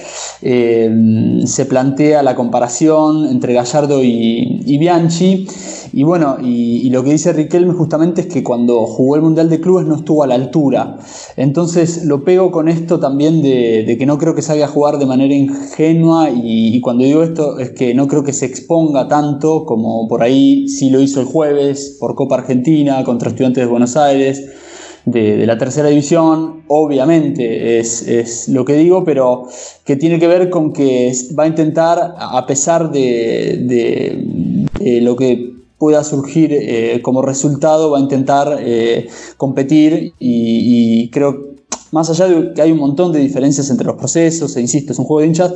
se plantea la comparación entre Gallardo y Bianchi y bueno, y, lo que dice Riquelme justamente es que cuando jugó el Mundial de Clubes no estuvo a la altura. Entonces lo pego con esto también de, que no creo que salga a jugar de manera ingenua y, cuando digo esto es que no creo que se exponga tanto como por ahí sí lo hizo el jueves por Copa Argentina contra Estudiantes de Buenos Aires. De, la tercera división, obviamente es, lo que digo, pero que tiene que ver con que va a intentar, a pesar de lo que pueda surgir eh, como resultado, va a intentar eh, competir y, creo, más allá de que hay un montón de diferencias entre los procesos, e insisto, es un juego de hinchas,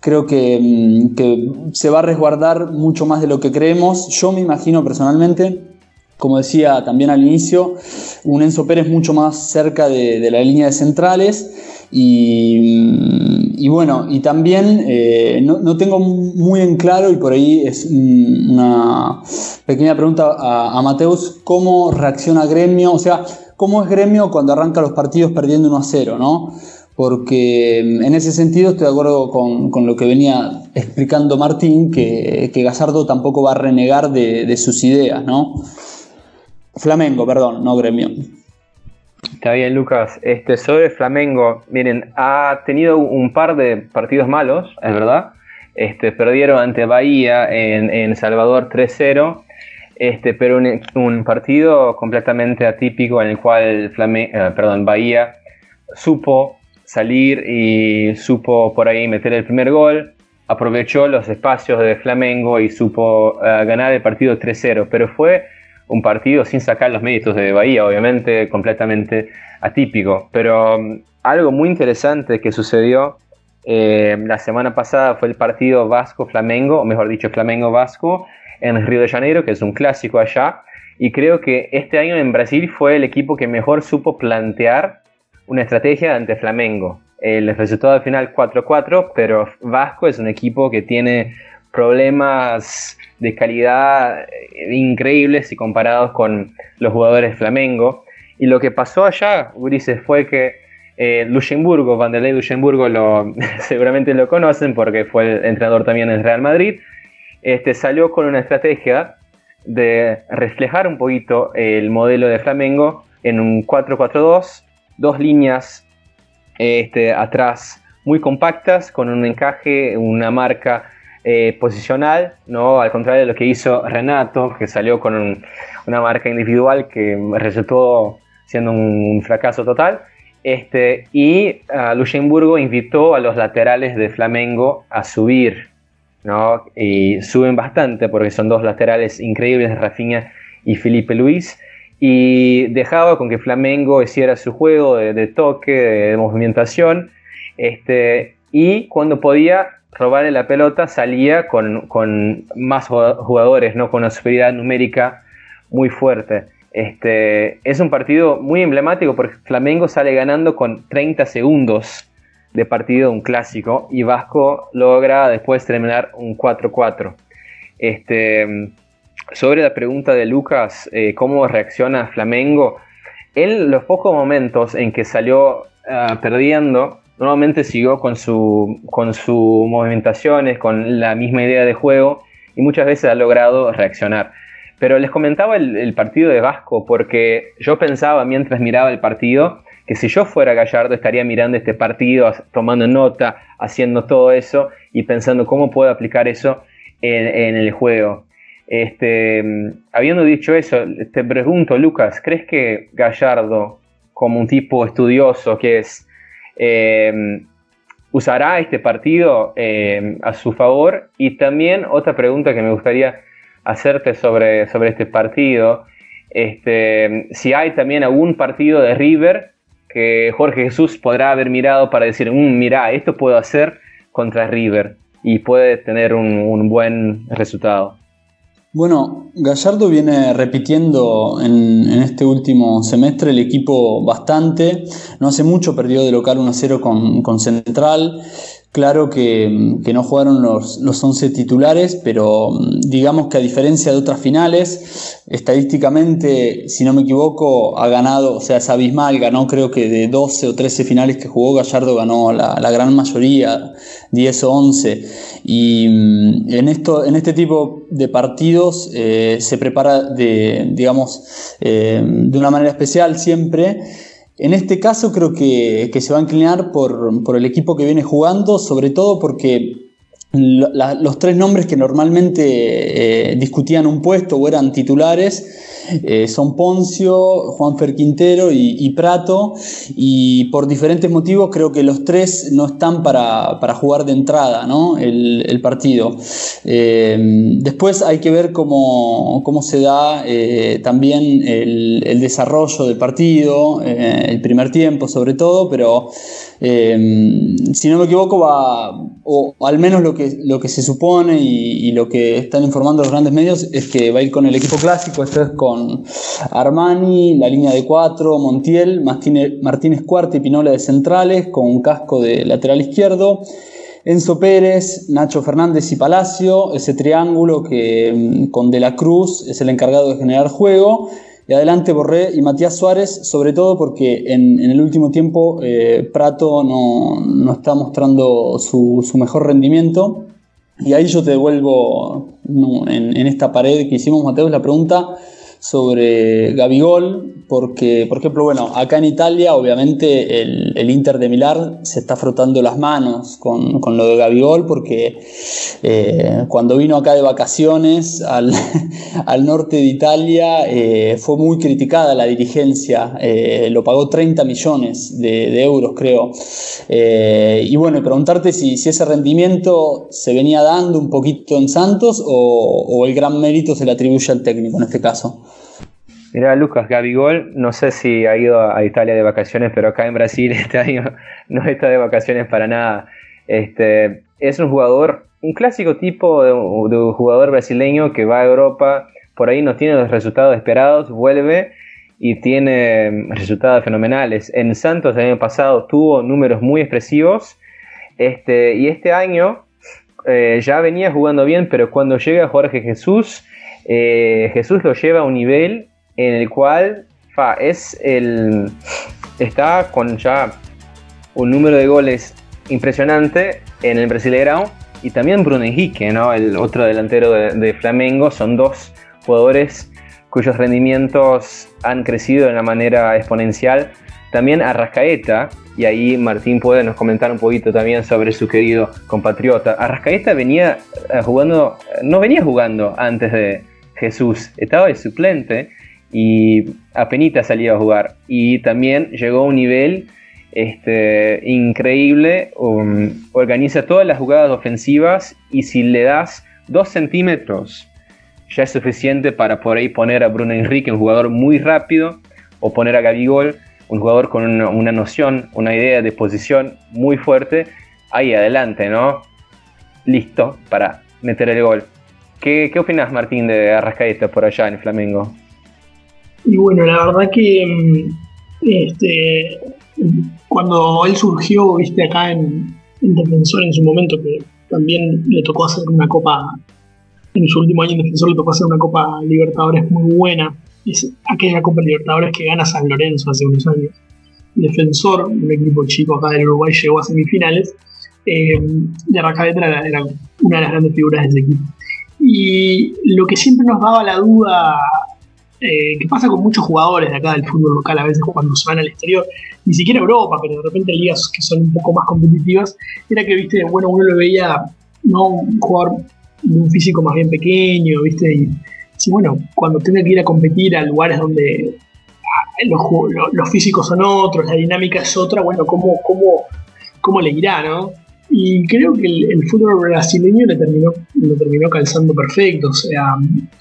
creo que, mm, que se va a resguardar mucho más de lo que creemos. Yo me imagino personalmente como decía también al inicio, un Enzo Pérez mucho más cerca de, la línea de centrales y, bueno, y también eh, no, tengo muy en claro y por ahí es una pequeña pregunta a, Mateus, ¿cómo reacciona Gremio? O sea, ¿cómo es Gremio cuando arranca los partidos perdiendo 1 a 0? ¿no? porque en ese sentido estoy de acuerdo con, lo que venía explicando Martín, que, que Gazardo tampoco va a renegar de sus ideas, ¿no? Flamengo, perdón, no gremio. Está bien, Lucas. Este, sobre Flamengo, miren, ha tenido un par de partidos malos, es verdad. Este, perdieron ante Bahía en, Salvador 3-0, este, pero un, partido completamente atípico en el cual eh, perdón, Bahía supo salir y supo por ahí meter el primer gol, aprovechó los espacios de Flamengo y supo eh, ganar el partido 3-0, pero fue un partido sin sacar los méritos de Bahía, obviamente completamente atípico, pero um, algo muy interesante que sucedió eh, la semana pasada fue el partido Vasco-Flamengo, o mejor dicho, Flamengo-Vasco, en Río de Janeiro, que es un clásico allá. Y creo que este año en Brasil fue el equipo que mejor supo plantear una estrategia ante Flamengo. El resultado al final 4-4, pero Vasco es un equipo que tiene problemas de calidad eh, increíbles si comparados con los jugadores Flamengo. Y lo que pasó allá, Ulises, fue que eh, Luxemburgo, Vanderlei Luxemburgo, lo, seguramente lo conocen porque fue el entrenador también en Real Madrid, este, salió con una estrategia de reflejar un poquito el modelo de Flamengo en un 4-4-2, dos líneas este, atrás muy compactas, con un encaje, una marca eh, posicional, ¿no? al contrario de lo que hizo Renato, que salió con una marca individual que resultó siendo un fracaso total. Este, y uh, Luxemburgo invitó a los laterales de Flamengo a subir, ¿no? Y suben bastante porque son dos laterales increíbles, Rafinha y Felipe Luis. Y dejaba con que Flamengo hiciera su juego de, toque, de, movimentación. Este, y cuando podía robarle la pelota, salía con, con más jugadores, ¿no? Con una superioridad numérica muy fuerte. Este, es un partido muy emblemático porque Flamengo sale ganando con 30 segundos de partido un clásico y Vasco logra después terminar un 4-4. Este, sobre la pregunta de Lucas, eh, ¿cómo reacciona Flamengo? Él, los pocos momentos en que salió ah, perdiendo, normalmente siguió con sus con su movimentaciones, con la misma idea de juego y muchas veces ha logrado reaccionar. Pero les comentaba el, partido de Vasco porque yo pensaba mientras miraba el partido que si yo fuera Gallardo estaría mirando este partido, tomando nota, haciendo todo eso y pensando cómo puedo aplicar eso en, el juego. Este, habiendo dicho eso, te pregunto, Lucas, ¿crees que Gallardo, como un tipo estudioso que es, eh, usará este partido eh, a su favor? Y también otra pregunta que me gustaría hacerte sobre, sobre este partido. Este, si hay también algún partido de River que Jorge Jesús podrá haber mirado para decir, mmm, mira, esto puedo hacer contra River y puede tener un, buen resultado. Bueno, Gallardo viene repitiendo en, este último semestre el equipo bastante. No hace mucho perdió de local 1-0 con, con Central. Claro que, no jugaron los, los 11 titulares, pero digamos que a diferencia de otras finales, estadísticamente, si no me equivoco, ha ganado, o sea, es abismal, ganó creo que de 12 o 13 finales que jugó, Gallardo ganó la, gran mayoría, 10 o 11. Y mm, en, esto, en este tipo de partidos eh, se prepara de, digamos, eh, de una manera especial siempre. En este caso creo que, se va a inclinar por, el equipo que viene jugando, sobre todo porque los tres nombres que normalmente eh, discutían un puesto o eran titulares eh, son Poncio, Juanfer Quintero y, Prato, y por diferentes motivos creo que los tres no están para, jugar de entrada ¿no? el, partido. Eh, después hay que ver cómo, se da también el, desarrollo del partido, el primer tiempo sobre todo, pero si no me equivoco va, o al menos lo que, lo que se supone y, lo que están informando los grandes medios es que va a ir con el equipo clásico, esto es con Armani, la línea de cuatro, Montiel, Martínez Cuarta y Pinola de centrales, con un casco de lateral izquierdo. Enzo Pérez, Nacho Fernández y Palacio, ese triángulo que mm, con De la Cruz es el encargado de generar juego. Adelante Borré y Matías Suárez, sobre todo porque en, el último tiempo eh, Prato no, está mostrando su, mejor rendimiento. Y ahí yo te devuelvo en, en, esta pared que hicimos, Mateo, la pregunta sobre Gabigol, porque, por ejemplo, bueno, acá en Italia, obviamente, el, Inter de Milán se está frotando las manos con, lo de Gabigol, porque eh, cuando vino acá de vacaciones al, norte de Italia, eh, fue muy criticada la dirigencia, eh, lo pagó 30 millones de, euros, creo. y bueno, preguntarte si, ese rendimiento se venía dando un poquito en Santos o, o el gran mérito se le atribuye al técnico en este caso. Mira, Lucas Gabigol, no sé si ha ido a Italia de vacaciones, pero acá en Brasil este año no está de vacaciones para nada. Este, es un jugador, un clásico tipo de, jugador brasileño que va a Europa, por ahí no tiene los resultados esperados, vuelve y tiene resultados fenomenales. En Santos el año pasado tuvo números muy expresivos este, y este año eh, ya venía jugando bien, pero cuando llega Jorge Jesús, eh, Jesús lo lleva a un nivel en el cual es el, está con ya un número de goles impresionante en el Brasileirão y también Bruno Henrique, ¿no? el otro delantero de, Flamengo, son dos jugadores cuyos rendimientos han crecido de una manera exponencial. También Arrascaeta, y ahí Martín puede nos comentar un poquito también sobre su querido compatriota. Arrascaeta venía eh, jugando, no venía jugando antes de Jesús, estaba de suplente y apenas salía a jugar. Y también llegó a un nivel este, increíble, um, organiza todas las jugadas ofensivas y si le das dos centímetros ya es suficiente para por ahí poner a Bruno Enrique, un jugador muy rápido, o poner a Gabigol, un jugador con una, noción, una idea de posición muy fuerte, ahí adelante, ¿no? Listo para meter el gol. ¿Qué, qué opinas, Martín, de Arrascaeta por allá en Flamengo? Y bueno, la verdad que mm, este, cuando él surgió, viste, acá en, Defensor en su momento, que también le tocó hacer una copa, en su último año en Defensor le tocó hacer una copa Libertadores muy buena. Es aquella Copa Libertadores que gana San Lorenzo hace unos años. Defensor, un equipo chico acá del Uruguay, llegó a semifinales. Eh, y Arrascaeta era, era una de las grandes figuras de ese equipo. Y lo que siempre nos daba la duda eh, que pasa con muchos jugadores de acá del fútbol local a veces cuando se van al exterior, ni siquiera Europa, pero de repente ligas que son un poco más competitivas, era que, viste, bueno, uno lo veía, ¿no? Un jugador de un físico más bien pequeño, viste, y sí, bueno, cuando tiene que ir a competir a lugares donde ah, los, físicos son otros, la dinámica es otra, bueno, ¿cómo, cómo, cómo le irá, no? Y creo que el, el, fútbol brasileño le terminó, le terminó calzando perfecto. O sea,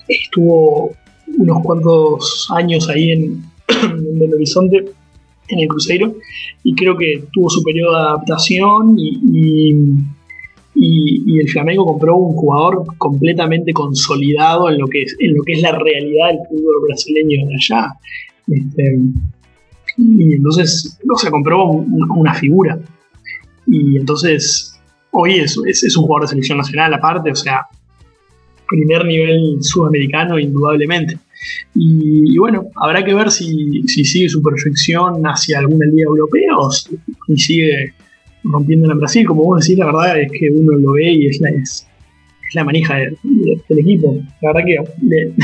estuvo unos cuantos años ahí en, el horizonte, en el Cruzeiro, y creo que tuvo su periodo de adaptación y, y, el Flamengo compró un jugador completamente consolidado en lo que es, en lo que es la realidad del fútbol brasileño de allá. Este, y entonces, o sea, compró una figura. Y entonces, hoy es, es, un jugador de selección nacional aparte, o sea, primer nivel sudamericano, indudablemente. Y, bueno, habrá que ver si, sigue su proyección hacia alguna liga europea o si, sigue rompiendo en Brasil. Como vos decís, la verdad es que uno lo ve y es la, es, la manija del equipo. La verdad que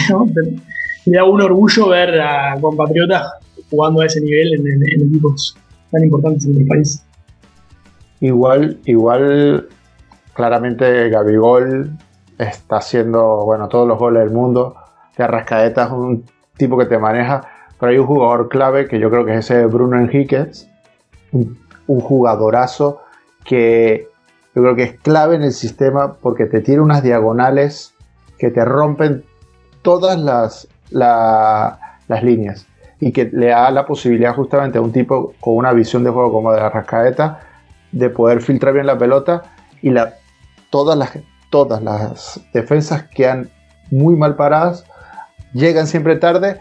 le, da un orgullo ver a compatriotas jugando a ese nivel en, equipos tan importantes en el país. Igual, igual, claramente Gabigol está haciendo, bueno, todos los goles del mundo. De Arrascaeta es un tipo que te maneja, pero hay un jugador clave que yo creo que es ese Bruno Enríquez, un, jugadorazo que yo creo que es clave en el sistema porque te tiene unas diagonales que te rompen todas las, las líneas y que le da la posibilidad justamente a un tipo con una visión de juego como de la Rascaeta de poder filtrar bien la pelota y todas las todas las defensas quedan muy mal paradas, llegan siempre tarde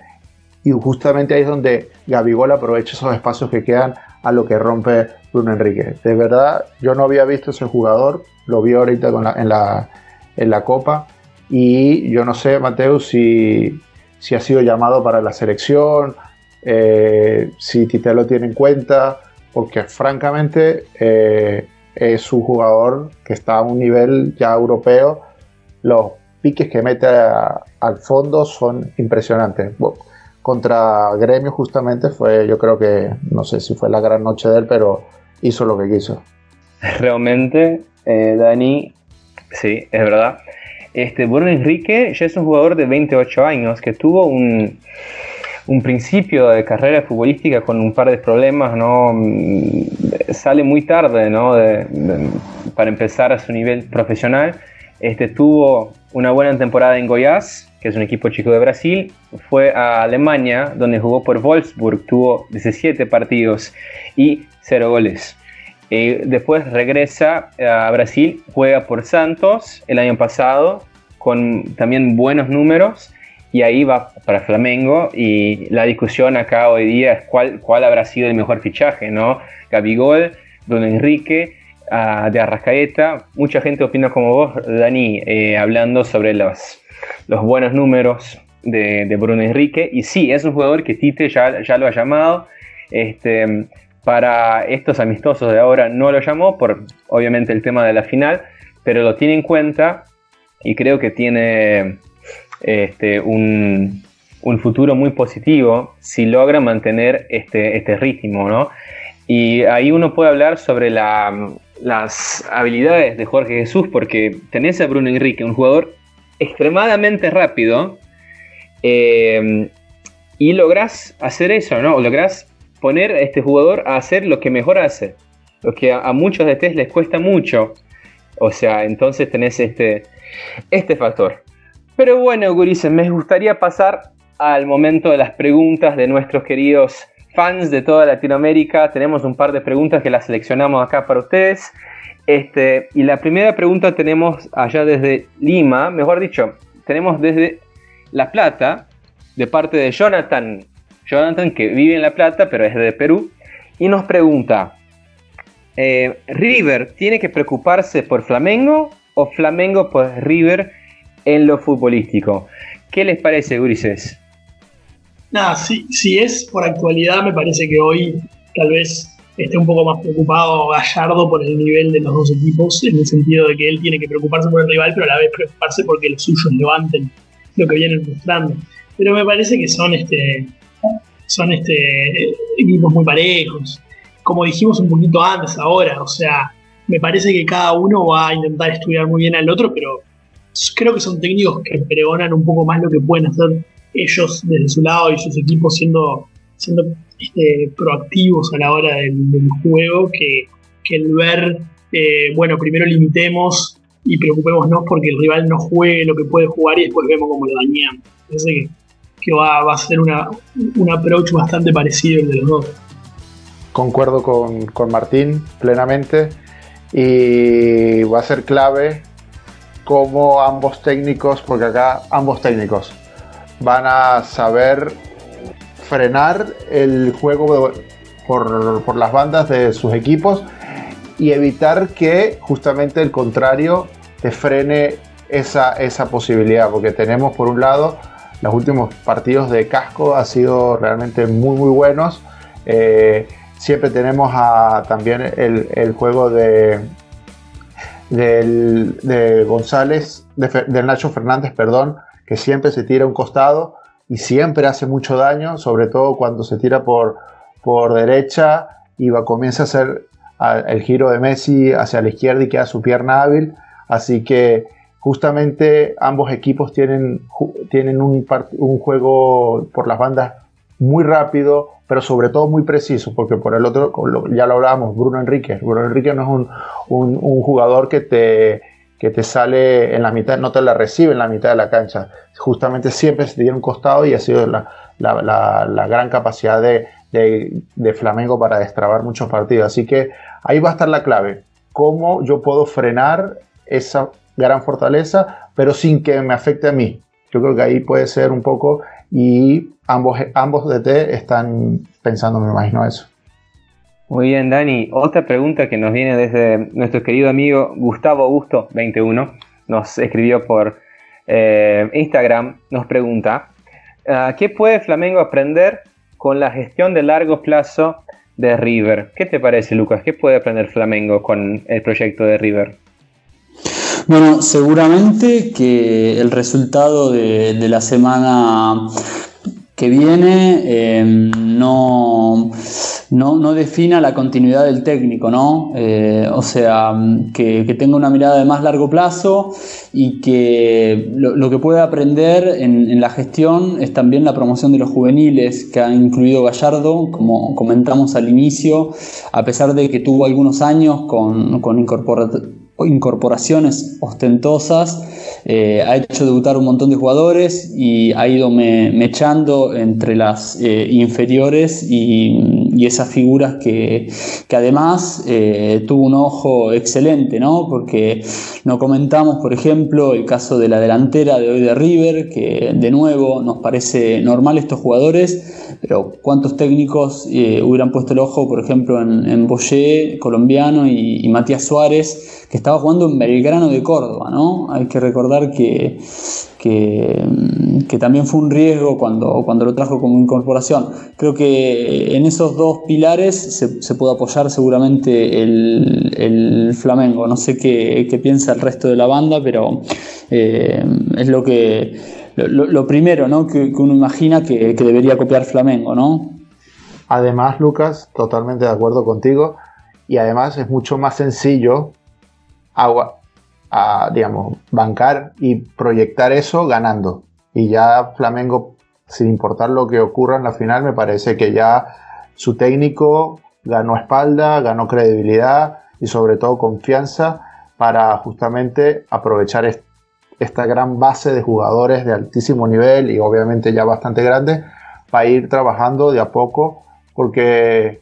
y justamente ahí es donde Gabigol aprovecha esos espacios que quedan a lo que rompe Bruno Enrique. De verdad, yo no había visto ese jugador, lo vi ahorita en, la, en la Copa y yo no sé, Mateo, si, si ha sido llamado para la selección, eh, si Tite lo tiene en cuenta, porque francamente eh, es un jugador que está a un nivel ya europeo. Los piques que mete al fondo son impresionantes. contra Gremio justamente fue, yo creo que, no sé si fue la gran noche de él, pero hizo lo que quiso. Realmente, eh, Dani, sí, es verdad. Este, Bruno Enrique ya es un jugador de 28 años que tuvo un, un principio de carrera futbolística con un par de problemas, ¿no? Mm, sale muy tarde, ¿no? para empezar a su nivel profesional. Este, tuvo una buena temporada en Goiás, que es un equipo chico de Brasil. Fue a Alemania, donde jugó por Wolfsburg, tuvo 17 partidos y 0 goles. después regresa a Brasil, juega por Santos el año pasado, con también buenos números y ahí va para Flamengo y la discusión acá hoy día es cuál, cuál habrá sido el mejor fichaje, ¿no? Gabigol, Don Enrique, de Arrascaeta, mucha gente opina como vos, Dani, eh, hablando sobre los, los buenos números de, de, Bruno Enrique. Y sí, es un jugador que Tite ya, ya lo ha llamado, este, para estos amistosos de ahora no lo llamó por obviamente el tema de la final, pero lo tiene en cuenta y creo que tiene este, un, futuro muy positivo si logra mantener este, este ritmo, ¿no? Y ahí uno puede hablar sobre las habilidades de Jorge Jesús, porque tenés a Bruno Enrique, un jugador extremadamente rápido, eh, y lográs hacer eso, ¿no? Lográs poner a este jugador a hacer lo que mejor hace, lo que a, muchos de ustedes les cuesta mucho. O sea, entonces tenés este, este factor. Pero bueno, gurises, me gustaría pasar al momento de las preguntas de nuestros queridos fans de toda Latinoamérica. Tenemos un par de preguntas que las seleccionamos acá para ustedes. Este, y la primera pregunta tenemos allá desde Lima, mejor dicho, tenemos desde La Plata, de parte de Jonathan. Jonathan que vive en La Plata, pero es de Perú. Y nos pregunta, eh, ¿River tiene que preocuparse por Flamengo o Flamengo por River en lo futbolístico. ¿Qué les parece, Grises? Nada, si, si es por actualidad, me parece que hoy tal vez esté un poco más preocupado Gallardo por el nivel de los dos equipos, en el sentido de que él tiene que preocuparse por el rival, pero a la vez preocuparse porque los suyos levanten lo que vienen mostrando. Pero me parece que son este son este equipos muy parejos. Como dijimos un poquito antes ahora, o sea, me parece que cada uno va a intentar estudiar muy bien al otro, pero creo que son técnicos que pregonan un poco más lo que pueden hacer ellos desde su lado y sus equipos siendo, siendo este, proactivos a la hora del, juego que, el ver, eh, bueno, primero limitemos y preocupémonos porque el rival no juegue lo que puede jugar y después vemos cómo lo dañamos. Parece que, que va, a ser una, un approach bastante parecido al de los dos. Concuerdo con, con Martín plenamente y va a ser clave cómo ambos técnicos, porque acá ambos técnicos van a saber frenar el juego por, las bandas de sus equipos y evitar que justamente el contrario te frene esa, esa posibilidad, porque tenemos por un lado los últimos partidos de casco han sido realmente muy muy buenos. Eh, siempre tenemos también el juego de, de González, del Nacho Fernández, perdón, que siempre se tira a un costado y siempre hace mucho daño, sobre todo cuando se tira por, por derecha y va, comienza a hacer el giro de Messi hacia la izquierda y queda su pierna hábil. Así que justamente ambos equipos tienen, tienen un, un juego por las bandas muy rápido, pero sobre todo muy preciso, porque por el otro, ya lo hablábamos, Bruno Enrique. Bruno Enrique no es un, jugador que te, que te sale en la mitad, no te la recibe en la mitad de la cancha. Justamente siempre se un costado y ha sido la, gran capacidad de, de, Flamengo para destrabar muchos partidos. Así que ahí va a estar la clave. Cómo yo puedo frenar esa gran fortaleza, pero sin que me afecte a mí. Yo creo que ahí puede ser un poco y ambos, ambos DT están pensando, me imagino, eso. Muy bien, Dani. Otra pregunta que nos viene desde nuestro querido amigo Gustavo Augusto 21 nos escribió por eh, Instagram, nos pregunta, ah, ¿qué puede Flamengo aprender con la gestión de largo plazo de River? ¿Qué te parece, Lucas? ¿Qué puede aprender Flamengo con el proyecto de River? Bueno, seguramente que el resultado de, la semana que viene eh, no, no, defina la continuidad del técnico, ¿no? Eh, o sea, que, tenga una mirada de más largo plazo y que lo, que puede aprender en, la gestión es también la promoción de los juveniles que ha incluido Gallardo, como comentamos al inicio, a pesar de que tuvo algunos años con, con incorporaciones ostentosas, eh, ha hecho debutar un montón de jugadores y ha ido mechando entre las eh, inferiores y, esas figuras que, además eh, tuvo un ojo excelente, ¿no? Porque no comentamos, por ejemplo, el caso de la delantera de hoy de River, que de nuevo nos parece normal estos jugadores, pero ¿cuántos técnicos hubieran puesto el ojo, por ejemplo, en, en colombiano, y Matías Suárez? que estaba jugando en Belgrano de Córdoba, ¿no? Hay que recordar que, que, también fue un riesgo cuando, cuando lo trajo como incorporación. Creo que en esos dos pilares se, puede apoyar seguramente el, Flamengo. No sé qué, piensa el resto de la banda, pero eh, es lo que lo, primero ¿no? que, uno imagina que, debería copiar Flamengo, ¿no? Además, Lucas, totalmente de acuerdo contigo. Y además es mucho más sencillo agua, a, digamos, bancar y proyectar eso ganando. Y ya Flamengo, sin importar lo que ocurra en la final, me parece que ya su técnico ganó espalda, ganó credibilidad y sobre todo confianza para justamente aprovechar esta gran base de jugadores de altísimo nivel y obviamente ya bastante grande para ir trabajando de a poco porque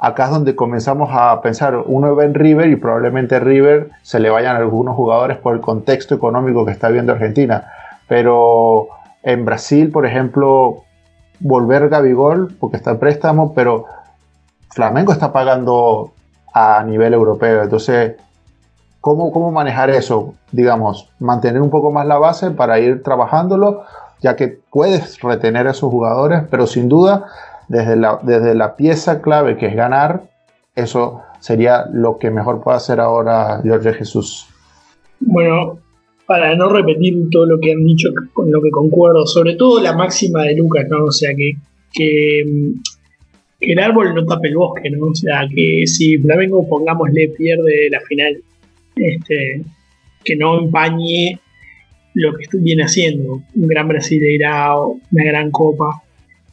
acá es donde comenzamos a pensar, uno ve en River y probablemente River se le vayan algunos jugadores por el contexto económico que está viendo Argentina, pero en Brasil, por ejemplo, volver Gabigol, porque está en préstamo, pero Flamengo está pagando a nivel europeo, entonces, ¿cómo, cómo manejar eso? Digamos, mantener un poco más la base para ir trabajándolo, ya que puedes retener a esos jugadores, pero sin duda desde la, desde la pieza clave que es ganar, eso sería lo que mejor puede hacer ahora Jorge Jesús. Bueno, para no repetir todo lo que han dicho, con lo que concuerdo, sobre todo la máxima de Lucas, ¿no? O sea, que, que, el árbol no tape el bosque, ¿no? O sea, que si Flamengo, pongámosle, pierde la final, este, que no empañe lo que viene haciendo, un gran Brasileirao, una gran copa.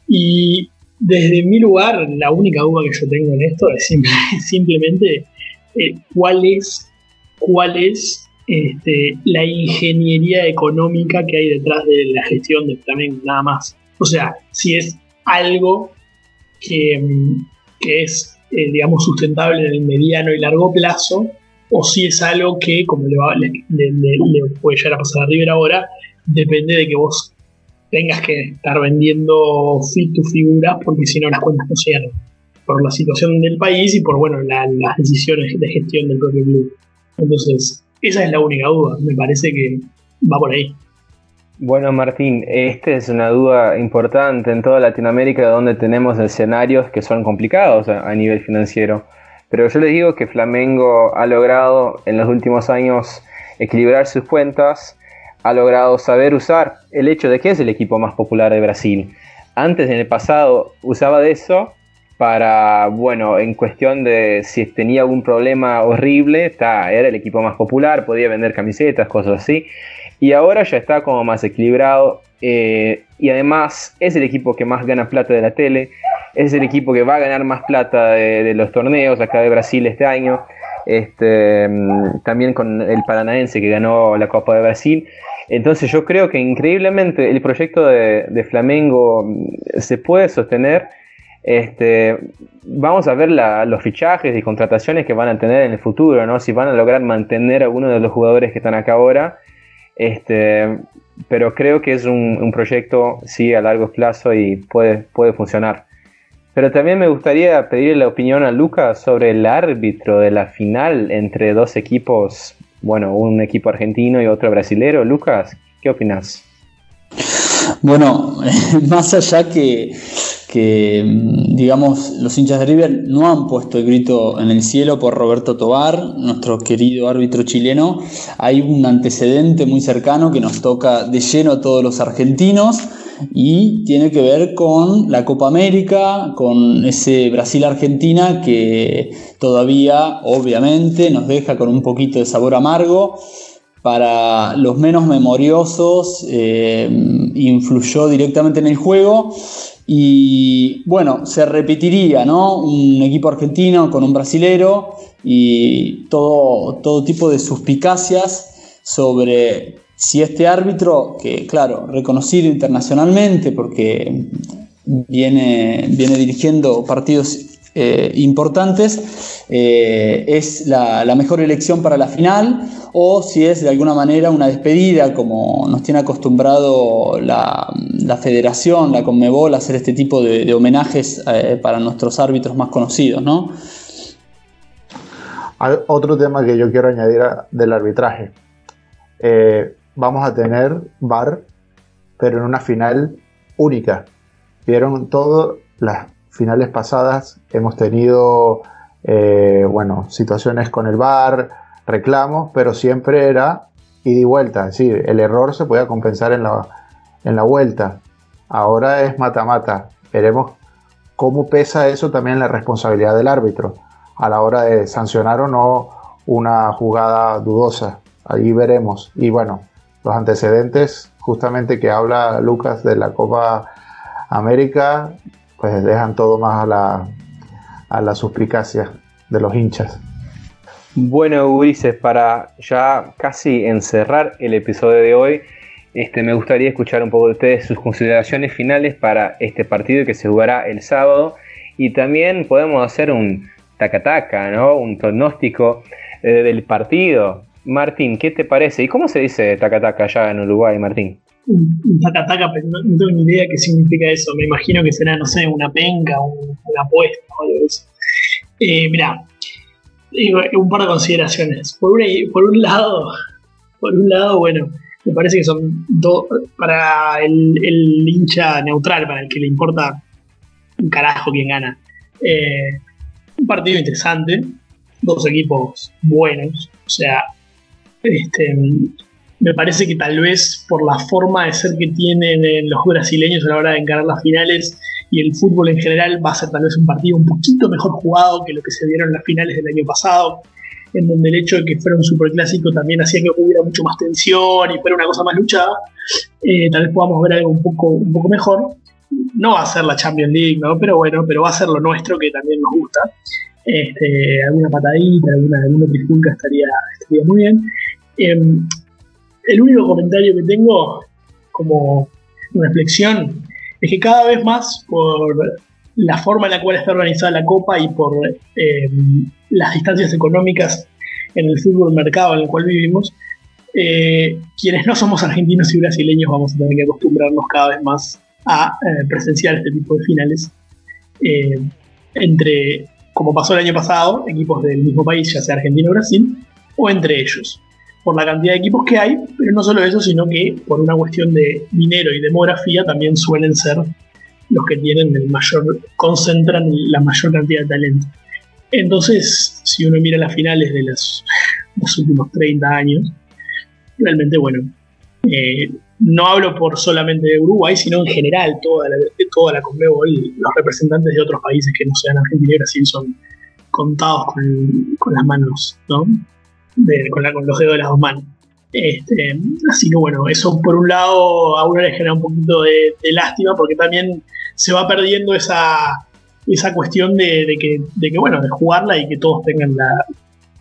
Y desde mi lugar, la única duda que yo tengo en esto es simplemente eh, cuál es, cuál es este, la ingeniería económica que hay detrás de la gestión de Flamengo, nada más. O sea, si es algo que, mm, es, eh, digamos, sustentable en el mediano y largo plazo, o si es algo que, como le, va, le, puede llegar a pasar a River ahora, depende de que vos tengas que estar vendiendo tus figuras porque si no las cuentas no cierran por la situación del país y por bueno las decisiones de gestión del propio club. Entonces, esa es la única duda, me parece que va por ahí. Bueno, Martín, esta es una duda importante en toda Latinoamérica donde tenemos escenarios que son complicados a nivel financiero. Pero yo les digo que Flamengo ha logrado en los últimos años equilibrar sus cuentas ha logrado saber usar el hecho de que es el equipo más popular de Brasil. Antes, en el pasado, usaba de eso para, bueno, en cuestión de si tenía algún problema horrible, está, era el equipo más popular, podía vender camisetas, cosas así. Y ahora ya está como más equilibrado. Eh, y además es el equipo que más gana plata de la tele. Es el equipo que va a ganar más plata de los torneos acá de Brasil este año. Este, mm, también con el Paranaense que ganó la Copa de Brasil. Entonces yo creo que increíblemente el proyecto de, Flamengo mm, se puede sostener. Este, vamos a ver los fichajes y contrataciones que van a tener en el futuro, ¿no? si van a lograr mantener a algunos de los jugadores que están acá ahora. Este, pero creo que es un, un proyecto sí a largo plazo y puede, puede funcionar. Pero también me gustaría pedirle la opinión a Lucas sobre el árbitro de la final entre dos equipos, bueno, un equipo argentino y otro brasilero. Lucas, ¿qué opinas? Bueno, más allá que, que, digamos, los hinchas de River no han puesto el grito en el cielo por Roberto Tobar, nuestro querido árbitro chileno, hay un antecedente muy cercano que nos toca de lleno a todos los argentinos y tiene que ver con la Copa América, con ese Brasil-Argentina que todavía obviamente nos deja con un poquito de sabor amargo. Para los menos memoriosos eh, influyó directamente en el juego y bueno, se repetiría, ¿no? Un equipo argentino con un brasilero y todo, todo tipo de suspicacias sobre si este árbitro, que claro, reconocido internacionalmente porque viene, viene dirigiendo partidos eh, importantes, eh, es la, mejor elección para la final o si es de alguna manera una despedida, como nos tiene acostumbrado la, federación, la Conmebol, a hacer este tipo de, homenajes eh, para nuestros árbitros más conocidos, ¿no? Otro tema que yo quiero añadir del arbitraje vamos a tener VAR, pero en una final única. Vieron todas las finales pasadas, hemos tenido, eh, bueno, situaciones con el VAR, reclamos, pero siempre era ida y vuelta, es decir, el error se podía compensar en la, en la vuelta. Ahora es mata-mata. Veremos cómo pesa eso también la responsabilidad del árbitro a la hora de sancionar o no una jugada dudosa. Allí veremos. Y bueno, los antecedentes justamente que habla Lucas de la Copa América, pues dejan todo más a la, a la suplicacia de los hinchas. Bueno, Ulises, para ya casi encerrar el episodio de hoy, este, me gustaría escuchar un poco de ustedes sus consideraciones finales para este partido que se jugará el sábado y también podemos hacer un taca-taca, ¿no? un pronóstico eh, del partido. Martín, ¿qué te parece? ¿Y cómo se dice taca-taca allá en Uruguay, Martín? Taca-taca, pero no, tengo ni idea qué significa eso. Me imagino que será, no sé, una penca, una apuesta o algo de eso. Eh, mirá, un par de consideraciones. Por, por un lado, por un lado, bueno, me parece que son dos, para el, hincha neutral, para el que le importa un carajo quién gana. Eh, un partido interesante, dos equipos buenos, o sea, este, me parece que tal vez por la forma de ser que tienen los brasileños a la hora de encarar las finales y el fútbol en general va a ser tal vez un partido un poquito mejor jugado que lo que se dieron en las finales del año pasado, en donde el hecho de que fuera un superclásico también hacía que hubiera mucho más tensión y fuera una cosa más luchada. Eh, tal vez podamos ver algo un poco, un poco mejor. No va a ser la Champions League, ¿no? pero bueno, pero va a ser lo nuestro que también nos gusta. Este, alguna patadita, alguna, alguna trifulca estaría, estaría muy bien. Em, el único comentario que tengo como reflexión es que cada vez más por la forma en la cual está organizada la Copa y por em, las distancias económicas en el fútbol mercado en el cual vivimos, eh, quienes no somos argentinos y brasileños vamos a tener que acostumbrarnos cada vez más a eh, presenciar este tipo de finales eh, entre, como pasó el año pasado, equipos del mismo país, ya sea Argentina o Brasil, o entre ellos por la cantidad de equipos que hay, pero no solo eso, sino que por una cuestión de dinero y demografía también suelen ser los que tienen el mayor, concentran la mayor cantidad de talento. Entonces, si uno mira las finales de los, últimos 30 años, realmente, bueno, eh, no hablo por solamente de Uruguay, sino en general, toda la, toda la Conmebol, los representantes de otros países que no sean Argentina y Brasil son contados con, con las manos, ¿no? Con, la, con los dedos de las dos manos. Este, así que bueno, eso por un lado a uno le genera un poquito de, lástima porque también se va perdiendo esa, esa cuestión de, que, de, que, bueno, de jugarla y que todos tengan la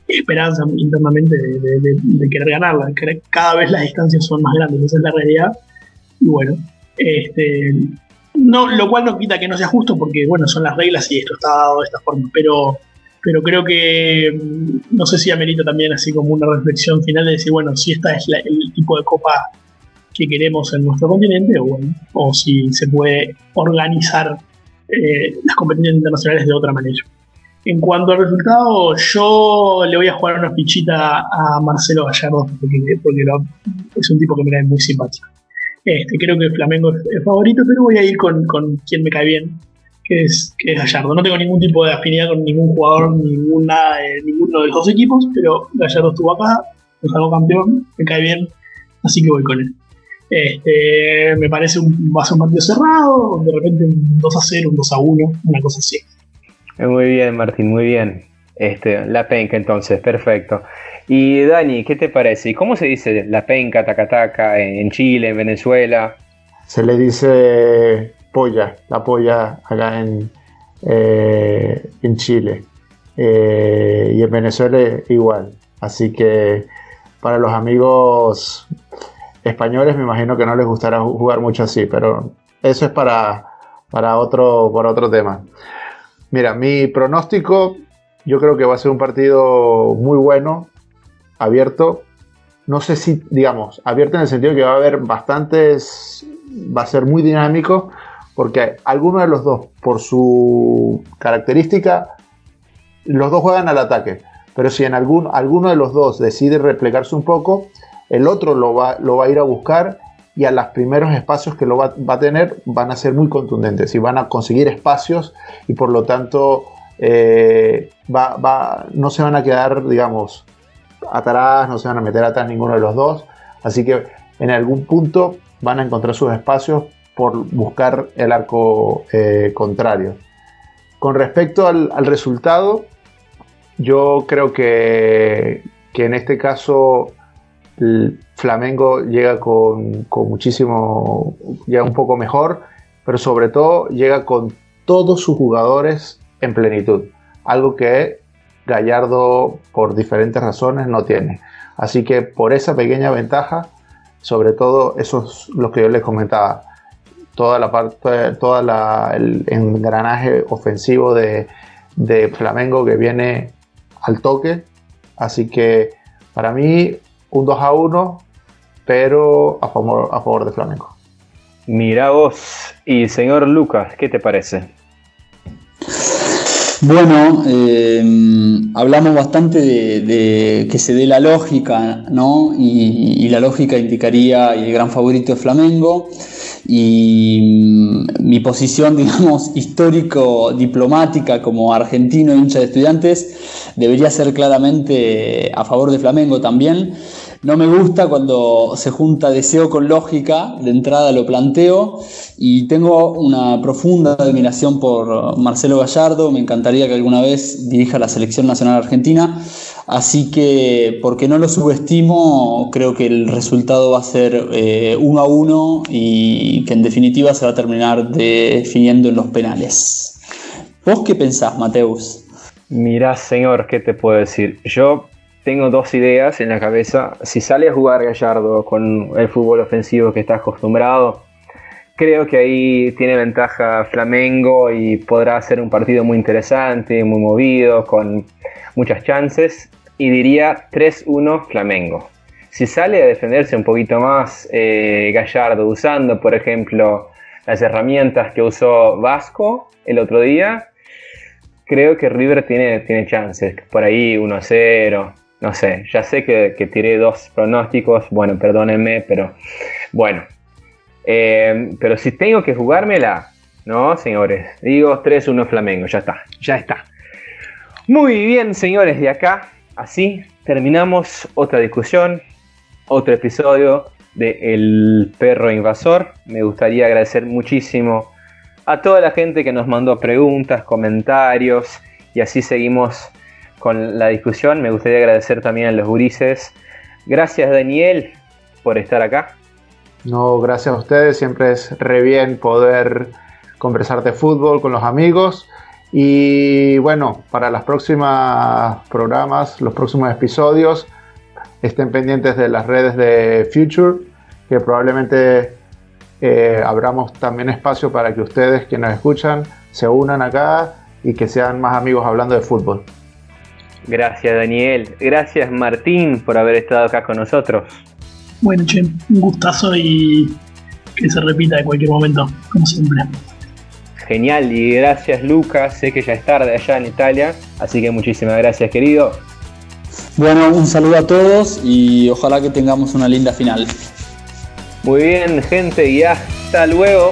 esperanza internamente de, querer ganarla. Cada vez las distancias son más grandes, esa es la realidad. Y bueno, este, no, lo cual no quita que no sea justo porque bueno, son las reglas y esto está dado de esta forma, pero pero creo que mm, no sé si amerita también así como una reflexión final de decir, bueno, si esta es el tipo de copa que queremos en nuestro continente o, bueno, o si se puede organizar eh, las competencias internacionales de otra manera. En cuanto al resultado, yo le voy a jugar una fichita a Marcelo Gallardo porque, es un tipo que me da muy simpático. Este, creo que Flamengo es, favorito, pero voy a ir con, con quien me cae bien, que es, que es Gallardo. No tengo ningún tipo de afinidad con ningún jugador, ninguna, ninguno de los dos equipos, pero Gallardo estuvo acá, nos salió campeón, me cae bien, así que voy con él. Este, me parece un, va a ser un partido cerrado, de repente un 2 a 0, un 2 a 1, una cosa así. Muy bien, Martín, muy bien. Este, la penca entonces, perfecto. Y Dani, ¿qué te parece? ¿Y cómo se dice la penca, tacataca en Chile, en Venezuela? Se le dice la polla acá en, eh, en Chile. Eh, y en Venezuela igual. Así que para los amigos españoles me imagino que no les gustará jugar mucho así, pero eso es para, para, otro, para otro tema. Mira, mi pronóstico yo creo que va a ser un partido muy bueno, abierto. No sé si, digamos, abierto en el sentido que va a haber bastantes, va a ser muy dinámico, porque alguno de los dos, por su característica, los dos juegan al ataque. Pero si en algún, alguno de los dos decide replegarse un poco, el otro lo va, lo va a ir a buscar y a los primeros espacios que lo va, a tener van a ser muy contundentes y van a conseguir espacios y por lo tanto eh, va, no se van a quedar, digamos, atrás, no se van a meter atrás ninguno de los dos. Así que en algún punto van a encontrar sus espacios por buscar el arco eh, contrario. Con respecto al, resultado, yo creo que, que, en este caso Flamengo llega con, con, muchísimo, llega un poco mejor, pero sobre todo llega con todos sus jugadores en plenitud, algo que Gallardo por diferentes razones no tiene. Así que por esa pequeña ventaja, sobre todo eso es que yo les comentaba, toda la parte, toda el engranaje ofensivo de, de Flamengo que viene al toque. Así que para mí un 2 a 1, pero a favor, a favor de Flamengo. Mira vos, y señor Lucas, ¿qué te parece? Bueno, eh, hablamos bastante de, que se dé la lógica, ¿no? Y, la lógica indicaría y el gran favorito es Flamengo. Y mm, mi posición, digamos, histórico-diplomática como argentino hincha de estudiantes debería ser claramente a favor de Flamengo también. No me gusta cuando se junta deseo con lógica, de entrada lo planteo, y tengo una profunda admiración por Marcelo Gallardo, me encantaría que alguna vez dirija la selección nacional argentina, así que porque no lo subestimo, creo que el resultado va a ser eh, uno a uno y que en definitiva se va a terminar definiendo en los penales. ¿Vos qué pensás, Mateus? Mirá, señor, ¿qué te puedo decir? Yo tengo dos ideas en la cabeza. Si sale a jugar Gallardo con el fútbol ofensivo que está acostumbrado, creo que ahí tiene ventaja Flamengo y podrá ser un partido muy interesante, muy movido, con muchas chances. Y diría 3-1 Flamengo. Si sale a defenderse un poquito más eh, Gallardo, usando por ejemplo las herramientas que usó Vasco el otro día, creo que River tiene, tiene chances. Por ahí 1-0, no sé, ya sé que, tiré dos pronósticos, bueno, perdónenme, pero bueno. Eh, pero si tengo que jugármela, ¿no, señores? Digo 3-1 Flamengo, ya está, ya está. Muy bien, señores, de acá, así terminamos otra discusión, otro episodio de El Perro Invasor. Me gustaría agradecer muchísimo a toda la gente que nos mandó preguntas, comentarios y así seguimos con la discusión. Me gustaría agradecer también a los gurises. Gracias Daniel por estar acá. No, gracias a ustedes. Siempre es re bien poder conversar de fútbol con los amigos. Y bueno, para los próximos programas, los próximos episodios, estén pendientes de las redes de Future, que probablemente eh, abramos también espacio para que ustedes que nos escuchan se unan acá y que sean más amigos hablando de fútbol. Gracias Daniel, gracias Martín por haber estado acá con nosotros. Bueno, che, un gustazo y que se repita en cualquier momento, como siempre. Genial, y gracias Lucas, sé que ya es tarde allá en Italia, así que muchísimas gracias querido. Bueno, un saludo a todos y ojalá que tengamos una linda final. Muy bien gente y hasta luego.